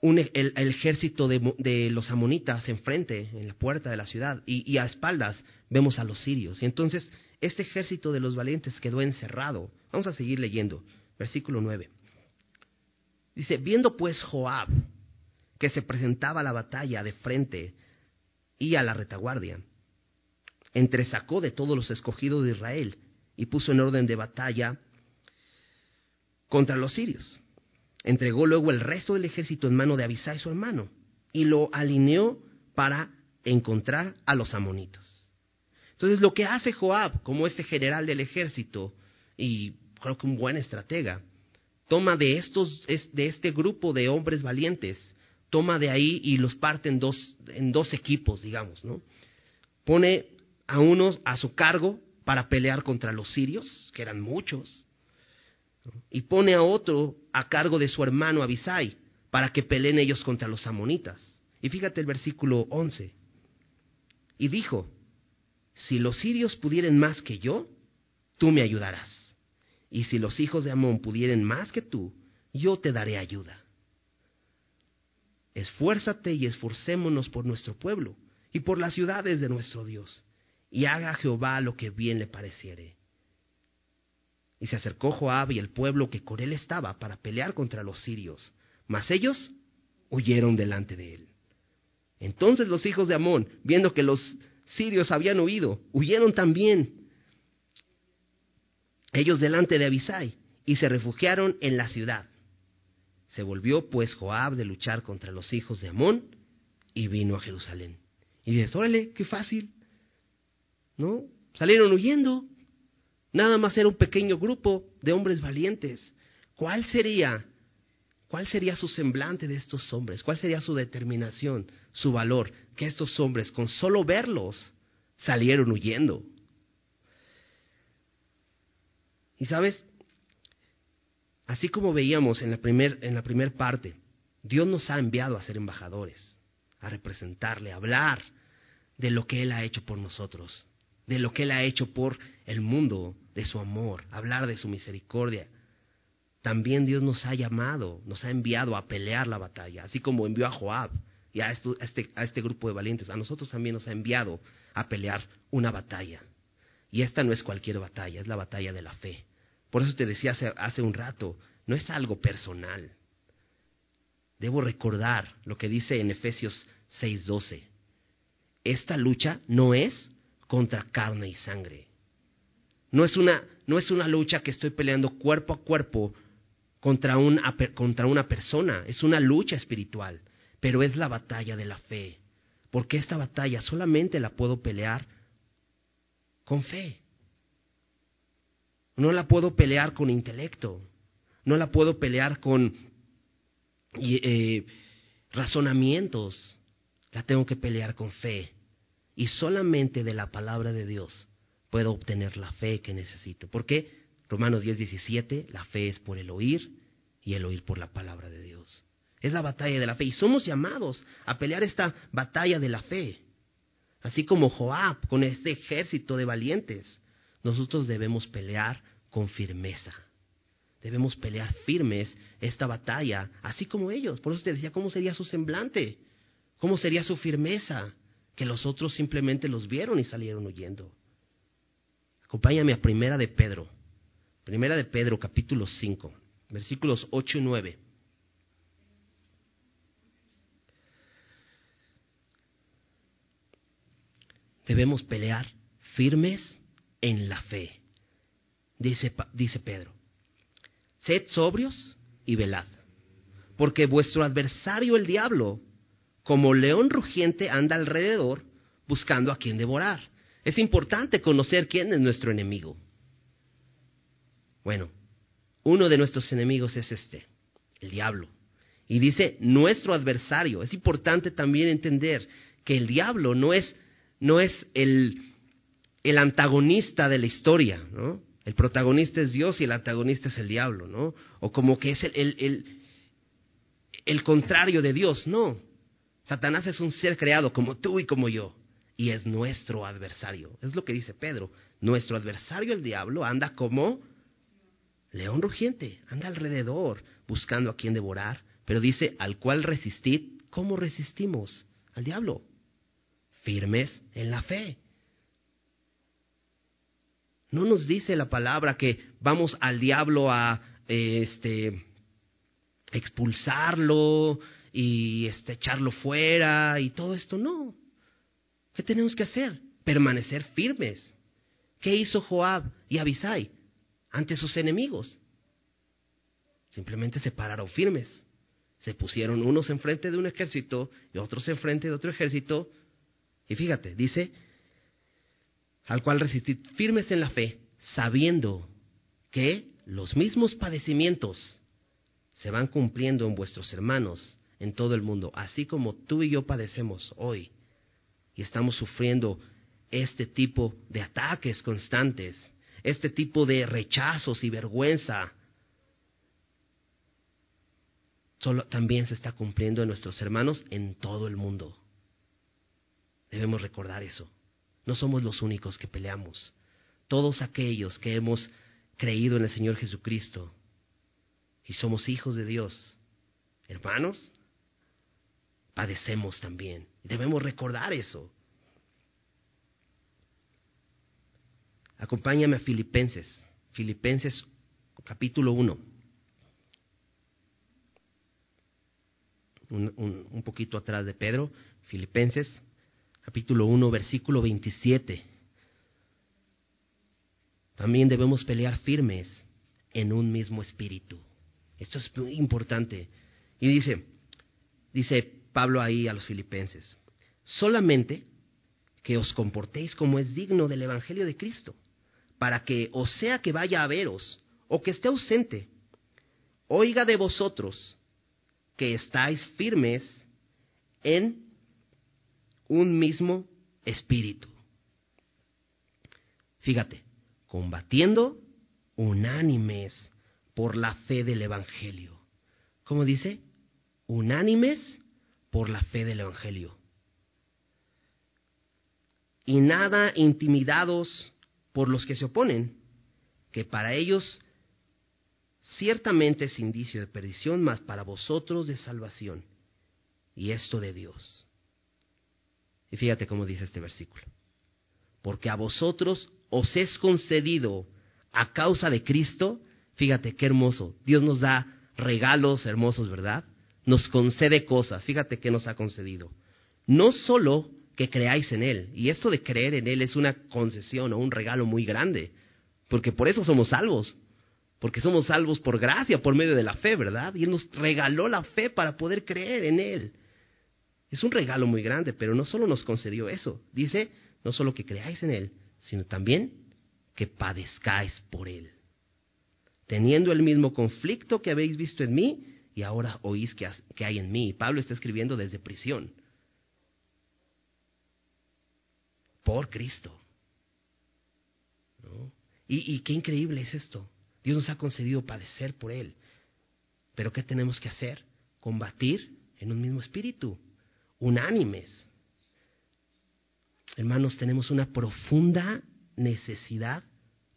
un, el, ejército de, los amonitas enfrente, en la puerta de la ciudad, y, a espaldas vemos a los sirios. Y entonces este ejército de los valientes quedó encerrado. Vamos a seguir leyendo, versículo 9. Dice, viendo pues Joab que se presentaba a la batalla de frente y a la retaguardia, entresacó de todos los escogidos de Israel y puso en orden de batalla contra los sirios Entregó luego el resto del ejército en mano de Abisai, su hermano, y lo alineó para encontrar a los amonitos. Entonces lo que hace Joab, como este general del ejército, y creo que un buen estratega, toma de, estos, de este grupo de hombres valientes, toma de ahí y los parte en dos, en dos equipos, digamos, ¿no? Pone a unos a su cargo para pelear contra los sirios, que eran muchos, y pone a otro a cargo de su hermano Abisai para que peleen ellos contra los amonitas. Y fíjate el versículo 11. Y dijo, si los sirios pudieren más que yo, tú me ayudarás. Y si los hijos de Amón pudieren más que tú, yo te daré ayuda. esfuérzate y esforcémonos por nuestro pueblo y por las ciudades de nuestro Dios, y haga Jehová lo que bien le pareciere. Y se acercó Joab y el pueblo que con él estaba para pelear contra los sirios, mas ellos huyeron delante de él. Entonces los hijos de Amón, viendo que los sirios habían huido, huyeron también ellos delante de Abisai y se refugiaron en la ciudad. Se volvió pues Joab de luchar contra los hijos de Amón y vino a Jerusalén. Y dices, órale, qué fácil. ¿No? Salieron huyendo. Nada más era un pequeño grupo de hombres valientes. ¿Cuál sería, cuál sería su semblante de estos hombres? ¿Cuál sería su determinación, su valor? Que estos hombres, con solo verlos, salieron huyendo. Y sabes, así como veíamos en la primera primer parte, Dios nos ha enviado a ser embajadores, a representarle, a hablar de lo que Él ha hecho por nosotros, de lo que Él ha hecho por el mundo, de su amor, hablar de su misericordia. También Dios nos ha llamado, nos ha enviado a pelear la batalla, así como envió a Joab y a, este, a este grupo de valientes. A nosotros también nos ha enviado a pelear una batalla. Y esta no es cualquier batalla, es la batalla de la fe. Por eso te decía hace, hace un rato, no es algo personal. Debo recordar lo que dice en Efesios 6:12. Esta lucha no es contra carne y sangre. No es una, no es una lucha que estoy peleando cuerpo a cuerpo contra, un, contra una persona, es una lucha espiritual, pero es la batalla de la fe. Porque esta batalla solamente la puedo pelear con fe. No la puedo pelear con intelecto, no la puedo pelear con eh, razonamientos, la tengo que pelear con fe. Y solamente de la palabra de Dios puedo obtener la fe que necesito. ¿Por qué? Romanos 10, 17, la fe es por el oír y el oír por la palabra de Dios. Es la batalla de la fe y somos llamados a pelear esta batalla de la fe. Así como Joab con este ejército de valientes, nosotros debemos pelear con firmeza. Debemos pelear firmes esta batalla, así como ellos. Por eso te decía, ¿cómo sería su semblante? ¿Cómo sería su firmeza? Que los otros simplemente los vieron y salieron huyendo. Acompáñame a Primera de Pedro. Primera de Pedro, capítulo 5, versículos 8 y 9. debemos pelear firmes en la fe. Dice, dice Pedro, sed sobrios y velad, porque vuestro adversario el diablo, como león rugiente, anda alrededor buscando a quien devorar. Es importante conocer quién es nuestro enemigo. Bueno, uno de nuestros enemigos es este, el diablo. Y dice nuestro adversario. Es importante también entender que el diablo no es no es el, el antagonista de la historia, ¿no? El protagonista es Dios y el antagonista es el diablo, ¿no? O como que es el, el, el, el contrario de Dios, no. Satanás es un ser creado como tú y como yo, y es nuestro adversario. Es lo que dice Pedro. Nuestro adversario, el diablo, anda como león rugiente, anda alrededor buscando a quien devorar, pero dice, al cual resistid, ¿cómo resistimos? Al diablo firmes en la fe. No nos dice la palabra que vamos al diablo a este expulsarlo y este echarlo fuera y todo esto, no. ¿Qué tenemos que hacer? Permanecer firmes. ¿Qué hizo Joab y Abisai ante sus enemigos? Simplemente se pararon firmes. Se pusieron unos enfrente de un ejército y otros enfrente de otro ejército y fíjate, dice, al cual resistid firmes en la fe, sabiendo que los mismos padecimientos se van cumpliendo en vuestros hermanos en todo el mundo, así como tú y yo padecemos hoy y estamos sufriendo este tipo de ataques constantes, este tipo de rechazos y vergüenza. Solo también se está cumpliendo en nuestros hermanos en todo el mundo. Debemos recordar eso. No somos los únicos que peleamos. Todos aquellos que hemos creído en el Señor Jesucristo y somos hijos de Dios, hermanos, padecemos también. Debemos recordar eso. Acompáñame a Filipenses, Filipenses capítulo 1. Un, poquito atrás de Pedro, Filipenses capítulo 1, versículo 27. También debemos pelear firmes en un mismo espíritu. Esto es muy importante. Y dice, dice Pablo ahí a los filipenses, solamente que os comportéis como es digno del Evangelio de Cristo, para que, o sea que vaya a veros, o que esté ausente, oiga de vosotros que estáis firmes en un mismo espíritu. Fíjate, combatiendo unánimes por la fe del Evangelio. ¿Cómo dice? Unánimes por la fe del Evangelio. Y nada intimidados por los que se oponen, que para ellos ciertamente es indicio de perdición, mas para vosotros de salvación, y esto de Dios. Y fíjate cómo dice este versículo. Porque a vosotros os es concedido a causa de Cristo Fíjate qué hermoso. Dios nos da regalos hermosos, ¿verdad? Nos concede cosas. Fíjate qué nos ha concedido. No solo que creáis en Él. Y esto de creer en Él es una concesión o un regalo muy grande. Porque por eso somos salvos. Porque somos salvos por gracia, por medio de la fe, ¿verdad? Y Él nos regaló la fe para poder creer en Él. Es un regalo muy grande, pero no solo nos concedió eso. Dice, no solo que creáis en Él, sino también que padezcáis por Él teniendo el mismo conflicto que habéis visto en mí y ahora oís que, hay en mí. Pablo está escribiendo desde prisión. Por Cristo. Y, y qué increíble es esto. Dios nos ha concedido padecer por Él. Pero ¿qué tenemos que hacer? Combatir en un mismo espíritu, unánimes. Hermanos, tenemos una profunda necesidad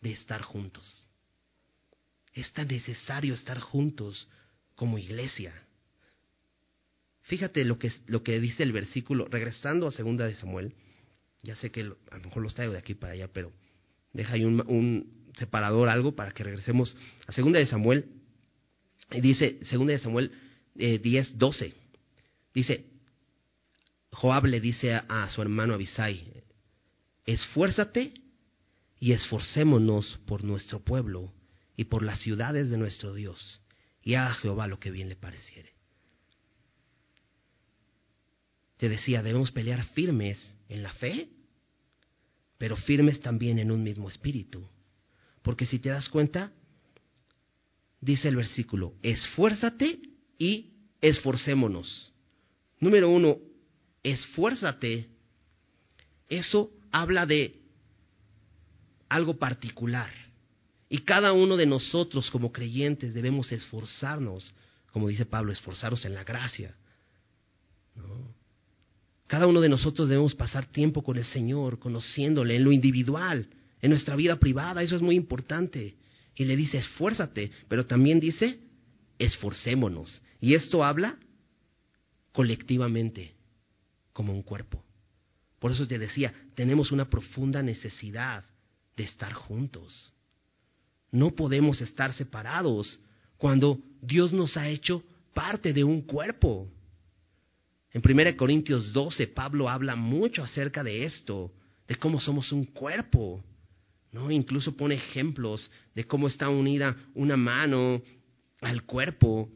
de estar juntos. Es tan necesario estar juntos como iglesia. Fíjate lo que, lo que dice el versículo, regresando a segunda de Samuel, ya sé que a lo mejor los traigo de aquí para allá, pero deja ahí un, separador, algo, para que regresemos a segunda de Samuel. Dice, segunda de Samuel eh, 10, 12, dice, Joab le dice a, a su hermano Abisai, esfuérzate y esforcémonos por nuestro pueblo y por las ciudades de nuestro Dios, y haga Jehová lo que bien le pareciere. Te decía, debemos pelear firmes en la fe, pero firmes también en un mismo espíritu. Porque si te das cuenta, dice el versículo, esfuérzate y esforcémonos. Número uno, esfuérzate. Eso habla de algo particular. Y cada uno de nosotros como creyentes debemos esforzarnos, como dice Pablo, esforzaros en la gracia. Cada uno de nosotros debemos pasar tiempo con el Señor, conociéndole en lo individual, en nuestra vida privada, eso es muy importante. Y le dice, esfuérzate, pero también dice, esforcémonos. Y esto habla colectivamente, como un cuerpo. Por eso te decía, tenemos una profunda necesidad de estar juntos. No podemos estar separados cuando Dios nos ha hecho parte de un cuerpo. En 1 Corintios 12, Pablo habla mucho acerca de esto, de cómo somos un cuerpo. ¿no? Incluso pone ejemplos de cómo está unida una mano al cuerpo,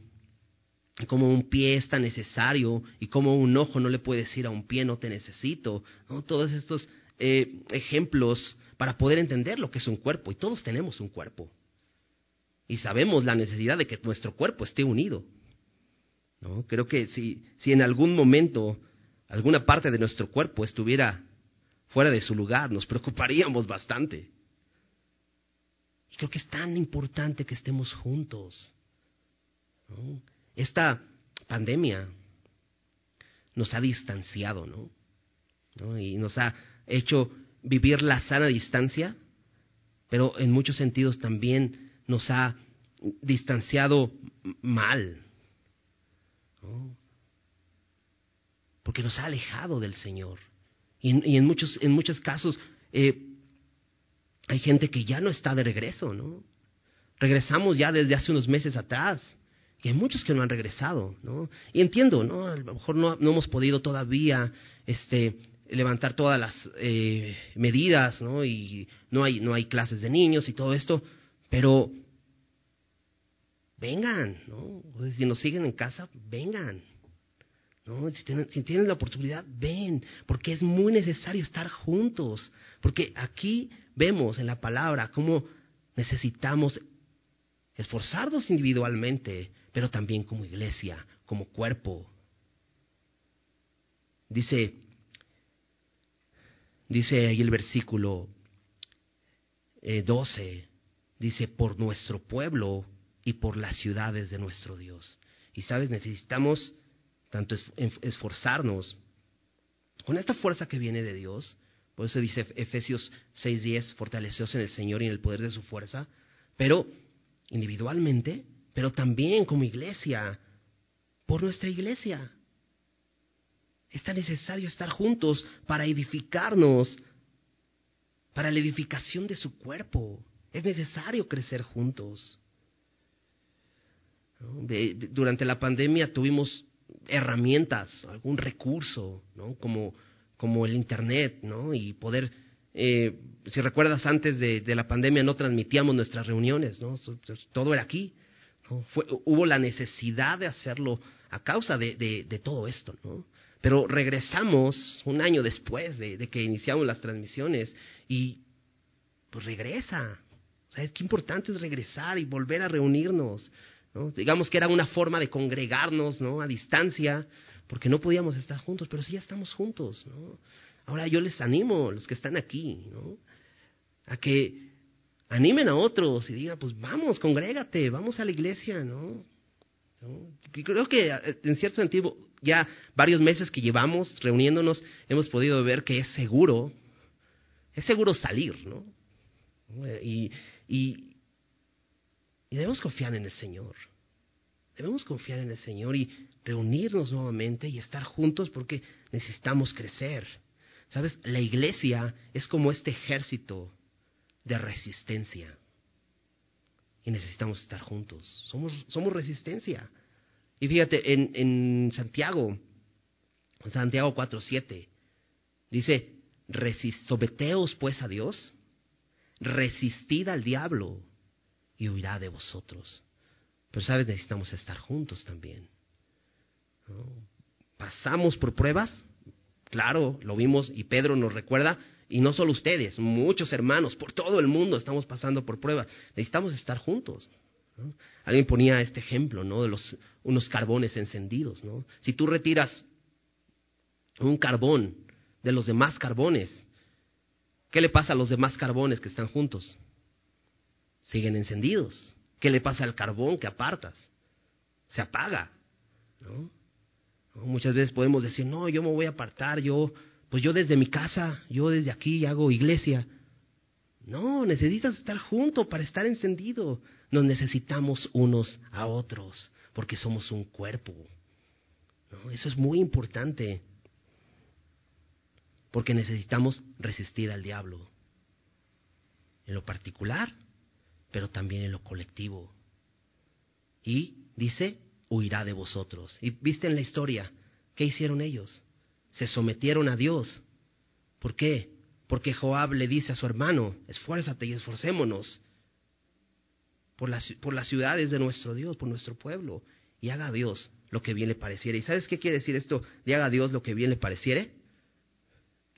cómo un pie está necesario, y cómo un ojo no le puede decir a un pie no te necesito. ¿no? Todos estos eh, ejemplos para poder entender lo que es un cuerpo. Y todos tenemos un cuerpo. Y sabemos la necesidad de que nuestro cuerpo esté unido. ¿no? Creo que si, si en algún momento alguna parte de nuestro cuerpo estuviera fuera de su lugar, nos preocuparíamos bastante. Y creo que es tan importante que estemos juntos. Esta pandemia nos ha distanciado, ¿no? Y nos ha hecho vivir la sana distancia, pero en muchos sentidos también nos ha distanciado mal. porque nos ha alejado del Señor. Y, en, muchos, en muchos casos eh, hay gente que ya no está de regreso, ¿no? Regresamos ya desde hace unos meses atrás. Y hay muchos que no han regresado, ¿no? Y entiendo, ¿no? A lo mejor no, no hemos podido todavía este, levantar todas las eh, medidas, ¿no? Y no hay, no hay clases de niños y todo esto, pero vengan, ¿no? Si nos siguen en casa, vengan. ¿no? Si, tienen, si tienen la oportunidad, ven, porque es muy necesario estar juntos, porque aquí vemos en la palabra cómo necesitamos esforzarnos individualmente, pero también como iglesia, como cuerpo. Dice Dice ahí el versículo 12, eh, dice, por nuestro pueblo y por las ciudades de nuestro Dios. Y sabes, necesitamos tanto esforzarnos con esta fuerza que viene de Dios. Por eso dice Efesios 6:10, fortaleceos en el Señor y en el poder de su fuerza, pero individualmente, pero también como iglesia, por nuestra iglesia. Es tan necesario estar juntos para edificarnos, para la edificación de su cuerpo. Es necesario crecer juntos. Durante la pandemia tuvimos herramientas, algún recurso, ¿no? como, como el Internet, ¿no? y poder, eh, si recuerdas, antes de, la pandemia no transmitíamos nuestras reuniones, ¿no? todo era aquí. Hubo la necesidad de hacerlo a causa de, de todo esto. ¿no? Pero regresamos un año después de, que iniciamos las transmisiones y pues regresa. O sea, qué importante es regresar y volver a reunirnos. ¿no? Digamos que era una forma de congregarnos ¿no? a distancia, porque no podíamos estar juntos, pero sí ya estamos juntos. ¿no? Ahora yo les animo, los que están aquí, ¿no? a que animen a otros y digan, pues vamos, congrégate, vamos a la iglesia, ¿no? Creo que eh, en cierto sentido, ya varios meses que llevamos reuniéndonos, hemos podido ver que es seguro, es seguro salir, ¿no? Y, y, debemos confiar en el Señor. Debemos confiar en el Señor y reunirnos nuevamente y estar juntos porque necesitamos crecer. ¿Sabes? La iglesia es como este ejército de resistencia y necesitamos estar juntos. Somos, somos resistencia. Y fíjate, en, en Santiago, Santiago 4.7, dice, someteos pues a Dios, resistid al diablo y huirá de vosotros. Pero sabes, necesitamos estar juntos también. Pasamos por pruebas, claro, lo vimos y Pedro nos recuerda, y no solo ustedes, muchos hermanos por todo el mundo estamos pasando por pruebas. Necesitamos estar juntos. Alguien ponía este ejemplo, ¿no? De los unos carbones encendidos, ¿no? Si tú retiras un carbón de los demás carbones, ¿qué le pasa a los demás carbones que están juntos? Siguen encendidos. ¿Qué le pasa al carbón que apartas? Se apaga, ¿no? Muchas veces podemos decir, no, yo me voy a apartar, yo pues yo desde mi casa, yo desde aquí hago iglesia. No, necesitas estar junto para estar encendido. Nos necesitamos unos a otros, porque somos un cuerpo. Eso es muy importante, porque necesitamos resistir al diablo, en lo particular, pero también en lo colectivo. Y dice, huirá de vosotros. Y viste en la historia, ¿qué hicieron ellos? se sometieron a Dios. ¿Por qué? Porque Joab le dice a su hermano, esfuérzate y esforcémonos por las, por las ciudades de nuestro Dios, por nuestro pueblo, y haga Dios lo que bien le pareciere. ¿Y sabes qué quiere decir esto de haga a Dios lo que bien le pareciere?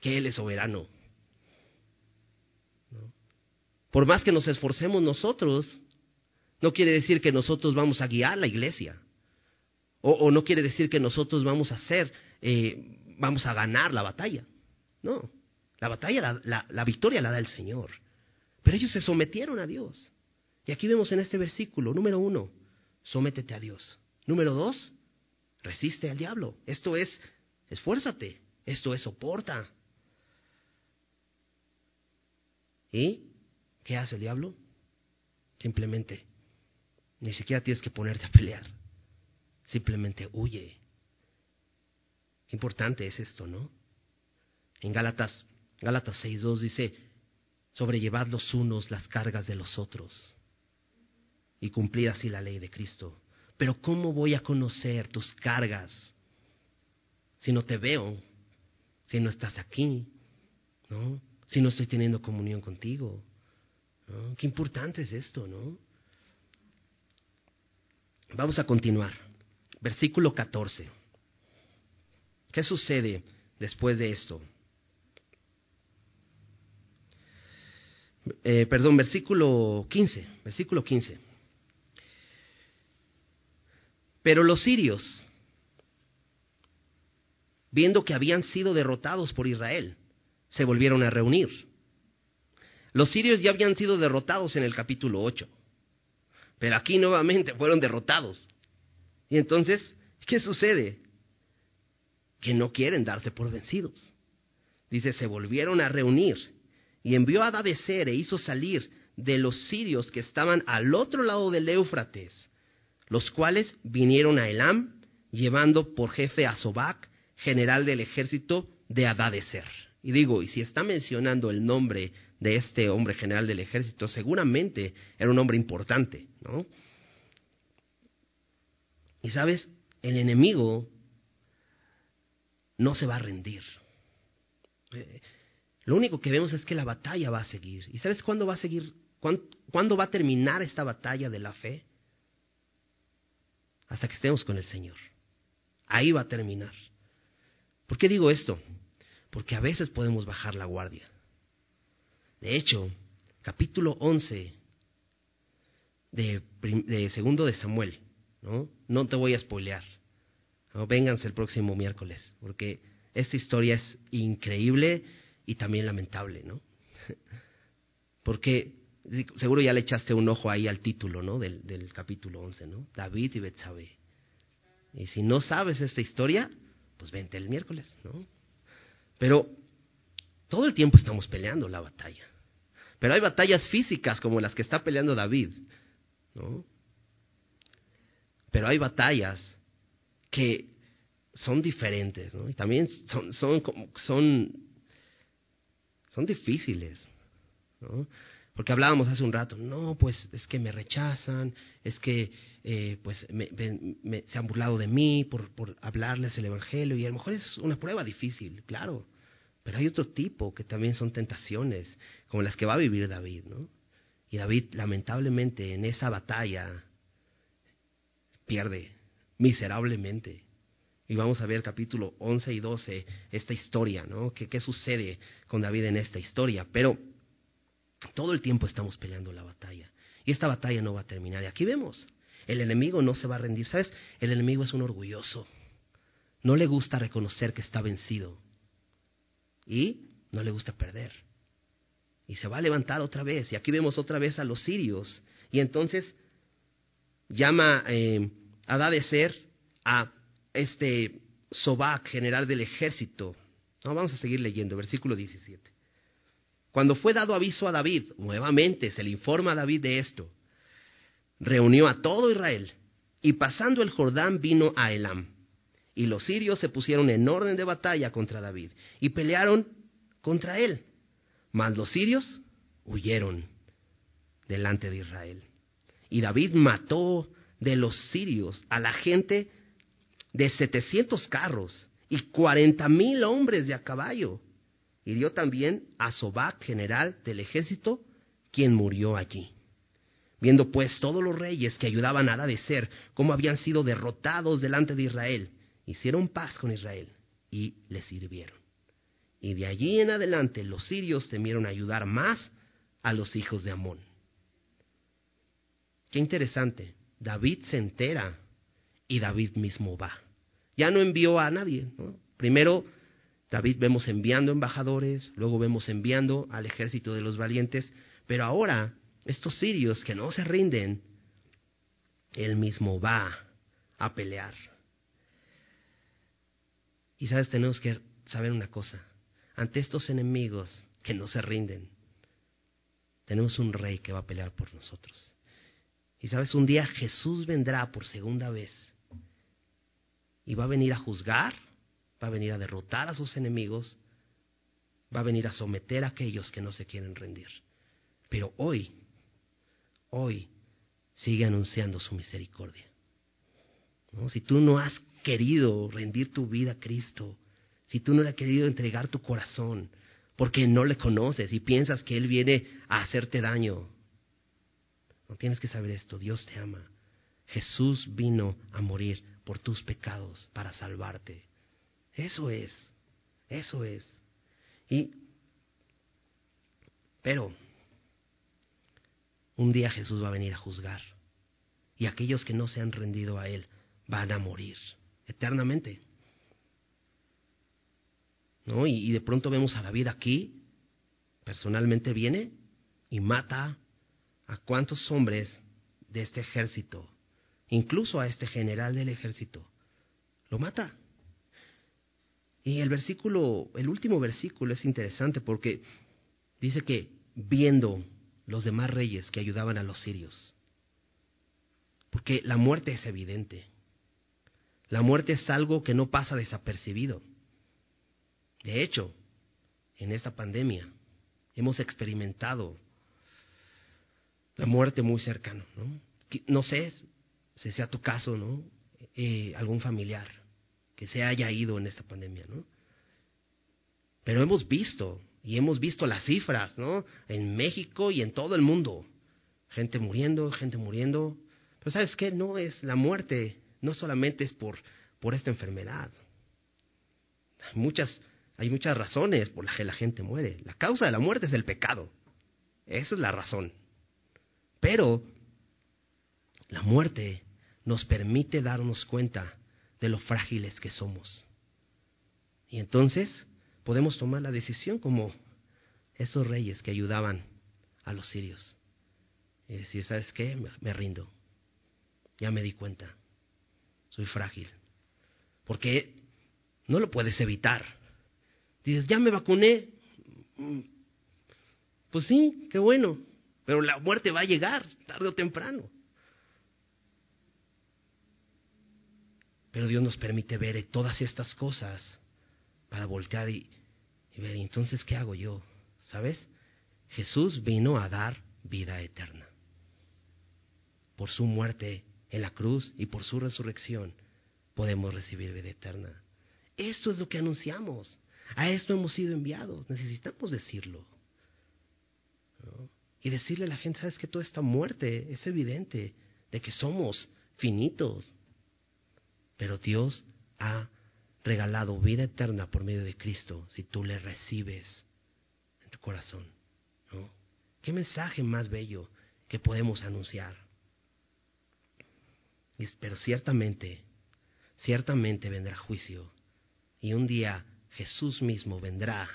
Que Él es soberano. Por más que nos esforcemos nosotros, no quiere decir que nosotros vamos a guiar la iglesia. O, no quiere decir que nosotros vamos a ser eh, vamos a ganar la batalla. No, la batalla, la, victoria la da el Señor. Pero ellos se sometieron a Dios. Y aquí vemos en este versículo, número uno, sométete a Dios. Número dos, resiste al diablo. Esto es, esfuérzate. Esto es, soporta. ¿Y qué hace el diablo? Simplemente, ni siquiera tienes que ponerte a pelear. Simplemente huye. Qué importante es esto, ¿no? En Gálatas, Gálatas 6.2 dice, sobrellevad los unos las cargas de los otros y cumplir así la ley de Cristo. Pero ¿cómo voy a conocer tus cargas si no te veo, si no estás aquí, si no estoy teniendo comunión contigo? Qué importante es esto, ¿no? Vamos a continuar. Versículo 14. ¿Qué sucede después de esto? Eh, perdón, versículo 15, versículo 15. Pero los sirios, viendo que habían sido derrotados por Israel, se volvieron a reunir. Los sirios ya habían sido derrotados en el capítulo 8, pero aquí nuevamente fueron derrotados. Y entonces, ¿qué sucede? Que no quieren darse por vencidos. Dice, se volvieron a reunir y envió a Dadeser e hizo salir de los sirios que estaban al otro lado del Éufrates los cuales vinieron a Elam, llevando por jefe a Sobac, general del ejército de Adadeser. Y digo, y si está mencionando el nombre de este hombre general del ejército, seguramente era un hombre importante, ¿no? Y sabes, el enemigo no se va a rendir. Lo único que vemos es que la batalla va a seguir. ¿Y sabes cuándo va a seguir? ¿Cuándo va a terminar esta batalla de la fe? hasta que estemos con el Señor. Ahí va a terminar. ¿Por qué digo esto? Porque a veces podemos bajar la guardia. De hecho, capítulo 11 de, segundo de Samuel, ¿no? No te voy a spoilear. ¿no? Vénganse el próximo miércoles, porque esta historia es increíble y también lamentable, ¿no? Porque seguro ya le echaste un ojo ahí al título, ¿no? Del, capítulo 11, ¿no? David y Betsabé. Y si no sabes esta historia, pues vente el miércoles, ¿no? Pero todo el tiempo estamos peleando la batalla. Pero hay batallas físicas como las que está peleando David, ¿no? Pero hay batallas que son diferentes, ¿no? Y también son, son, son, son difíciles, ¿no? Porque hablábamos hace un rato, no, pues es que me rechazan, es que eh, pues se han burlado de mí por, por hablarles el Evangelio y a lo mejor es una prueba difícil, claro, pero hay otro tipo que también son tentaciones, como las que va a vivir David, ¿no? Y David lamentablemente en esa batalla pierde miserablemente. Y vamos a ver capítulo 11 y 12, esta historia, ¿no? ¿Qué, qué sucede con David en esta historia? Pero todo el tiempo estamos peleando la batalla. Y esta batalla no va a terminar. Y aquí vemos, el enemigo no se va a rendir. ¿Sabes? El enemigo es un orgulloso. No le gusta reconocer que está vencido. Y no le gusta perder. Y se va a levantar otra vez. Y aquí vemos otra vez a los sirios. Y entonces llama eh, a Dadeser a este Sobac, general del ejército. No, vamos a seguir leyendo, versículo 17. Cuando fue dado aviso a David, nuevamente se le informa a David de esto, reunió a todo Israel y pasando el Jordán vino a Elam. Y los sirios se pusieron en orden de batalla contra David y pelearon contra él. Mas los sirios huyeron delante de Israel. Y David mató de los sirios a la gente de setecientos carros y cuarenta mil hombres de a caballo hirió también a Sobac, general del ejército, quien murió allí. Viendo pues todos los reyes que ayudaban a Dadeser cómo habían sido derrotados delante de Israel, hicieron paz con Israel y le sirvieron. Y de allí en adelante los sirios temieron ayudar más a los hijos de Amón. Qué interesante. David se entera y David mismo va. Ya no envió a nadie. Primero David vemos enviando embajadores, luego vemos enviando al ejército de los valientes, pero ahora estos sirios que no se rinden, él mismo va a pelear. Y sabes, tenemos que saber una cosa, ante estos enemigos que no se rinden, tenemos un rey que va a pelear por nosotros. Y sabes, un día Jesús vendrá por segunda vez y va a venir a juzgar va a venir a derrotar a sus enemigos, va a venir a someter a aquellos que no se quieren rendir. Pero hoy, hoy, sigue anunciando su misericordia. Si tú no has querido rendir tu vida a Cristo, si tú no le has querido entregar tu corazón, porque no le conoces y piensas que Él viene a hacerte daño, no tienes que saber esto, Dios te ama. Jesús vino a morir por tus pecados para salvarte. Eso es, eso es. Y, pero, un día Jesús va a venir a juzgar. Y aquellos que no se han rendido a Él van a morir eternamente. ¿No? Y, de pronto vemos a David aquí, personalmente viene y mata a cuántos hombres de este ejército, incluso a este general del ejército. Lo mata. Y el versículo, el último versículo es interesante porque dice que viendo los demás reyes que ayudaban a los sirios, porque la muerte es evidente. La muerte es algo que no pasa desapercibido. De hecho, en esta pandemia hemos experimentado la muerte muy cercana. ¿no? No sé si sea tu caso, ¿no? Eh, algún familiar que se haya ido en esta pandemia, ¿no? Pero hemos visto, y hemos visto las cifras, ¿no? En México y en todo el mundo. Gente muriendo, gente muriendo. Pero ¿sabes qué? No es la muerte, no solamente es por, por esta enfermedad. Hay muchas, hay muchas razones por las que la gente muere. La causa de la muerte es el pecado. Esa es la razón. Pero la muerte nos permite darnos cuenta de lo frágiles que somos. Y entonces podemos tomar la decisión como esos reyes que ayudaban a los sirios. Y decir, ¿sabes qué? Me, rindo. Ya me di cuenta. Soy frágil. Porque no lo puedes evitar. Dices, ya me vacuné. Mm, pues sí, qué bueno. Pero la muerte va a llegar, tarde o temprano. Pero Dios nos permite ver todas estas cosas para voltear y, ver, entonces, ¿qué hago yo? ¿Sabes? Jesús vino a dar vida eterna. Por su muerte en la cruz y por su resurrección podemos recibir vida eterna. Esto es lo que anunciamos. A esto hemos sido enviados. Necesitamos decirlo. Y decirle a la gente, sabes que toda esta muerte es evidente de que somos finitos, pero Dios ha regalado vida eterna por medio de Cristo si tú le recibes en tu corazón. ¿no? ¿Qué mensaje más bello que podemos anunciar? Pero ciertamente, ciertamente vendrá juicio y un día Jesús mismo vendrá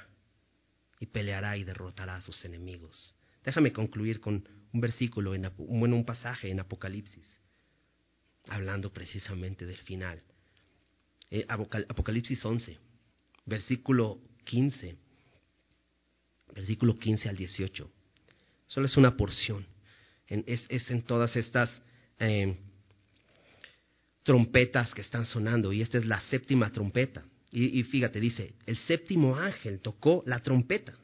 y peleará y derrotará a sus enemigos. Déjame concluir con un versículo, en, bueno, un pasaje en Apocalipsis hablando precisamente del final. Eh, Apocalipsis 11, versículo 15, versículo 15 al 18. Solo es una porción. es, en todas estas eh, trompetas que están sonando y esta es la séptima trompeta. Y fíjate, dice, el séptimo ángel tocó la trompeta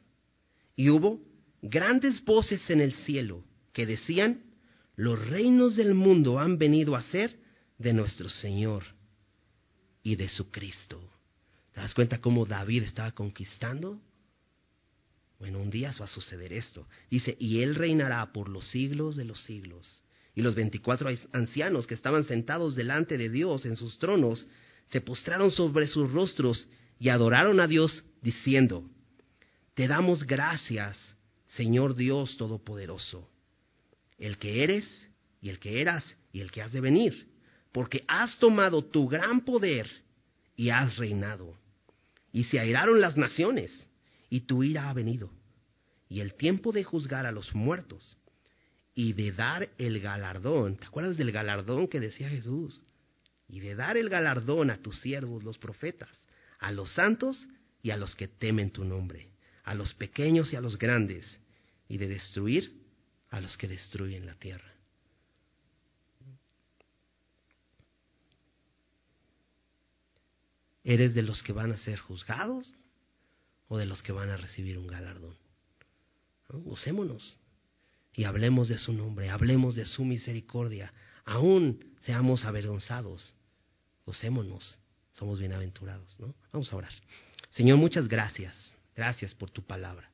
y hubo grandes voces en el cielo que decían, los reinos del mundo han venido a ser de nuestro Señor y de su Cristo. ¿Te das cuenta cómo David estaba conquistando? Bueno, un día va a suceder esto. Dice, y él reinará por los siglos de los siglos. Y los veinticuatro ancianos que estaban sentados delante de Dios en sus tronos, se postraron sobre sus rostros y adoraron a Dios, diciendo, Te damos gracias, Señor Dios Todopoderoso el que eres y el que eras y el que has de venir, porque has tomado tu gran poder y has reinado. Y se airaron las naciones, y tu ira ha venido, y el tiempo de juzgar a los muertos, y de dar el galardón, ¿te acuerdas del galardón que decía Jesús? Y de dar el galardón a tus siervos, los profetas, a los santos y a los que temen tu nombre, a los pequeños y a los grandes, y de destruir a los que destruyen la tierra. ¿Eres de los que van a ser juzgados o de los que van a recibir un galardón? Gocémonos y hablemos de su nombre, hablemos de su misericordia, aún seamos avergonzados, gocémonos, somos bienaventurados, ¿no? Vamos a orar. Señor, muchas gracias, gracias por tu palabra.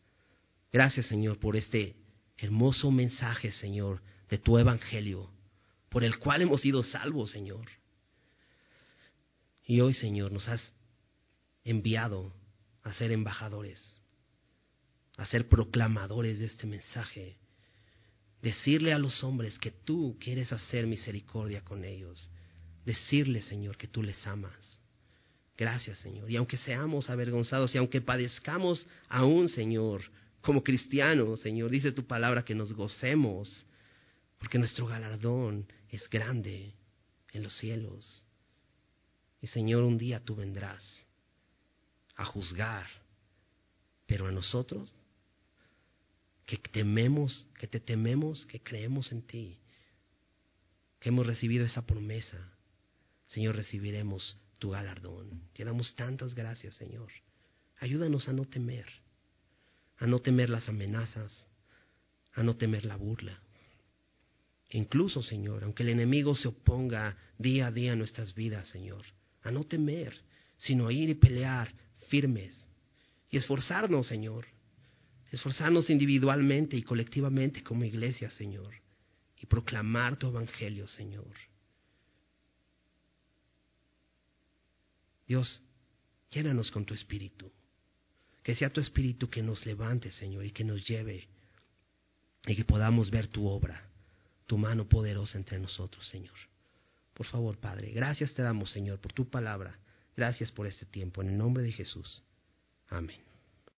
Gracias, Señor, por este hermoso mensaje, Señor, de tu evangelio, por el cual hemos sido salvos, Señor. Y hoy, Señor, nos has enviado a ser embajadores, a ser proclamadores de este mensaje. Decirle a los hombres que tú quieres hacer misericordia con ellos. Decirle, Señor, que tú les amas. Gracias, Señor. Y aunque seamos avergonzados y aunque padezcamos aún, Señor, como cristianos, Señor, dice tu palabra que nos gocemos, porque nuestro galardón es grande en los cielos. Y Señor, un día tú vendrás a juzgar, pero a nosotros, que tememos, que te tememos, que creemos en ti, que hemos recibido esa promesa, Señor, recibiremos tu galardón. Te damos tantas gracias, Señor. Ayúdanos a no temer, a no temer las amenazas, a no temer la burla. Incluso, Señor, aunque el enemigo se oponga día a día a nuestras vidas, Señor, a no temer, sino a ir y pelear firmes y esforzarnos, Señor. Esforzarnos individualmente y colectivamente como iglesia, Señor, y proclamar tu evangelio, Señor. Dios, llénanos con tu espíritu. Que sea tu espíritu que nos levante, Señor, y que nos lleve y que podamos ver tu obra, tu mano poderosa entre nosotros, Señor. Por favor, Padre, gracias te damos, Señor, por tu palabra. Gracias por este tiempo. En el nombre de Jesús. Amén.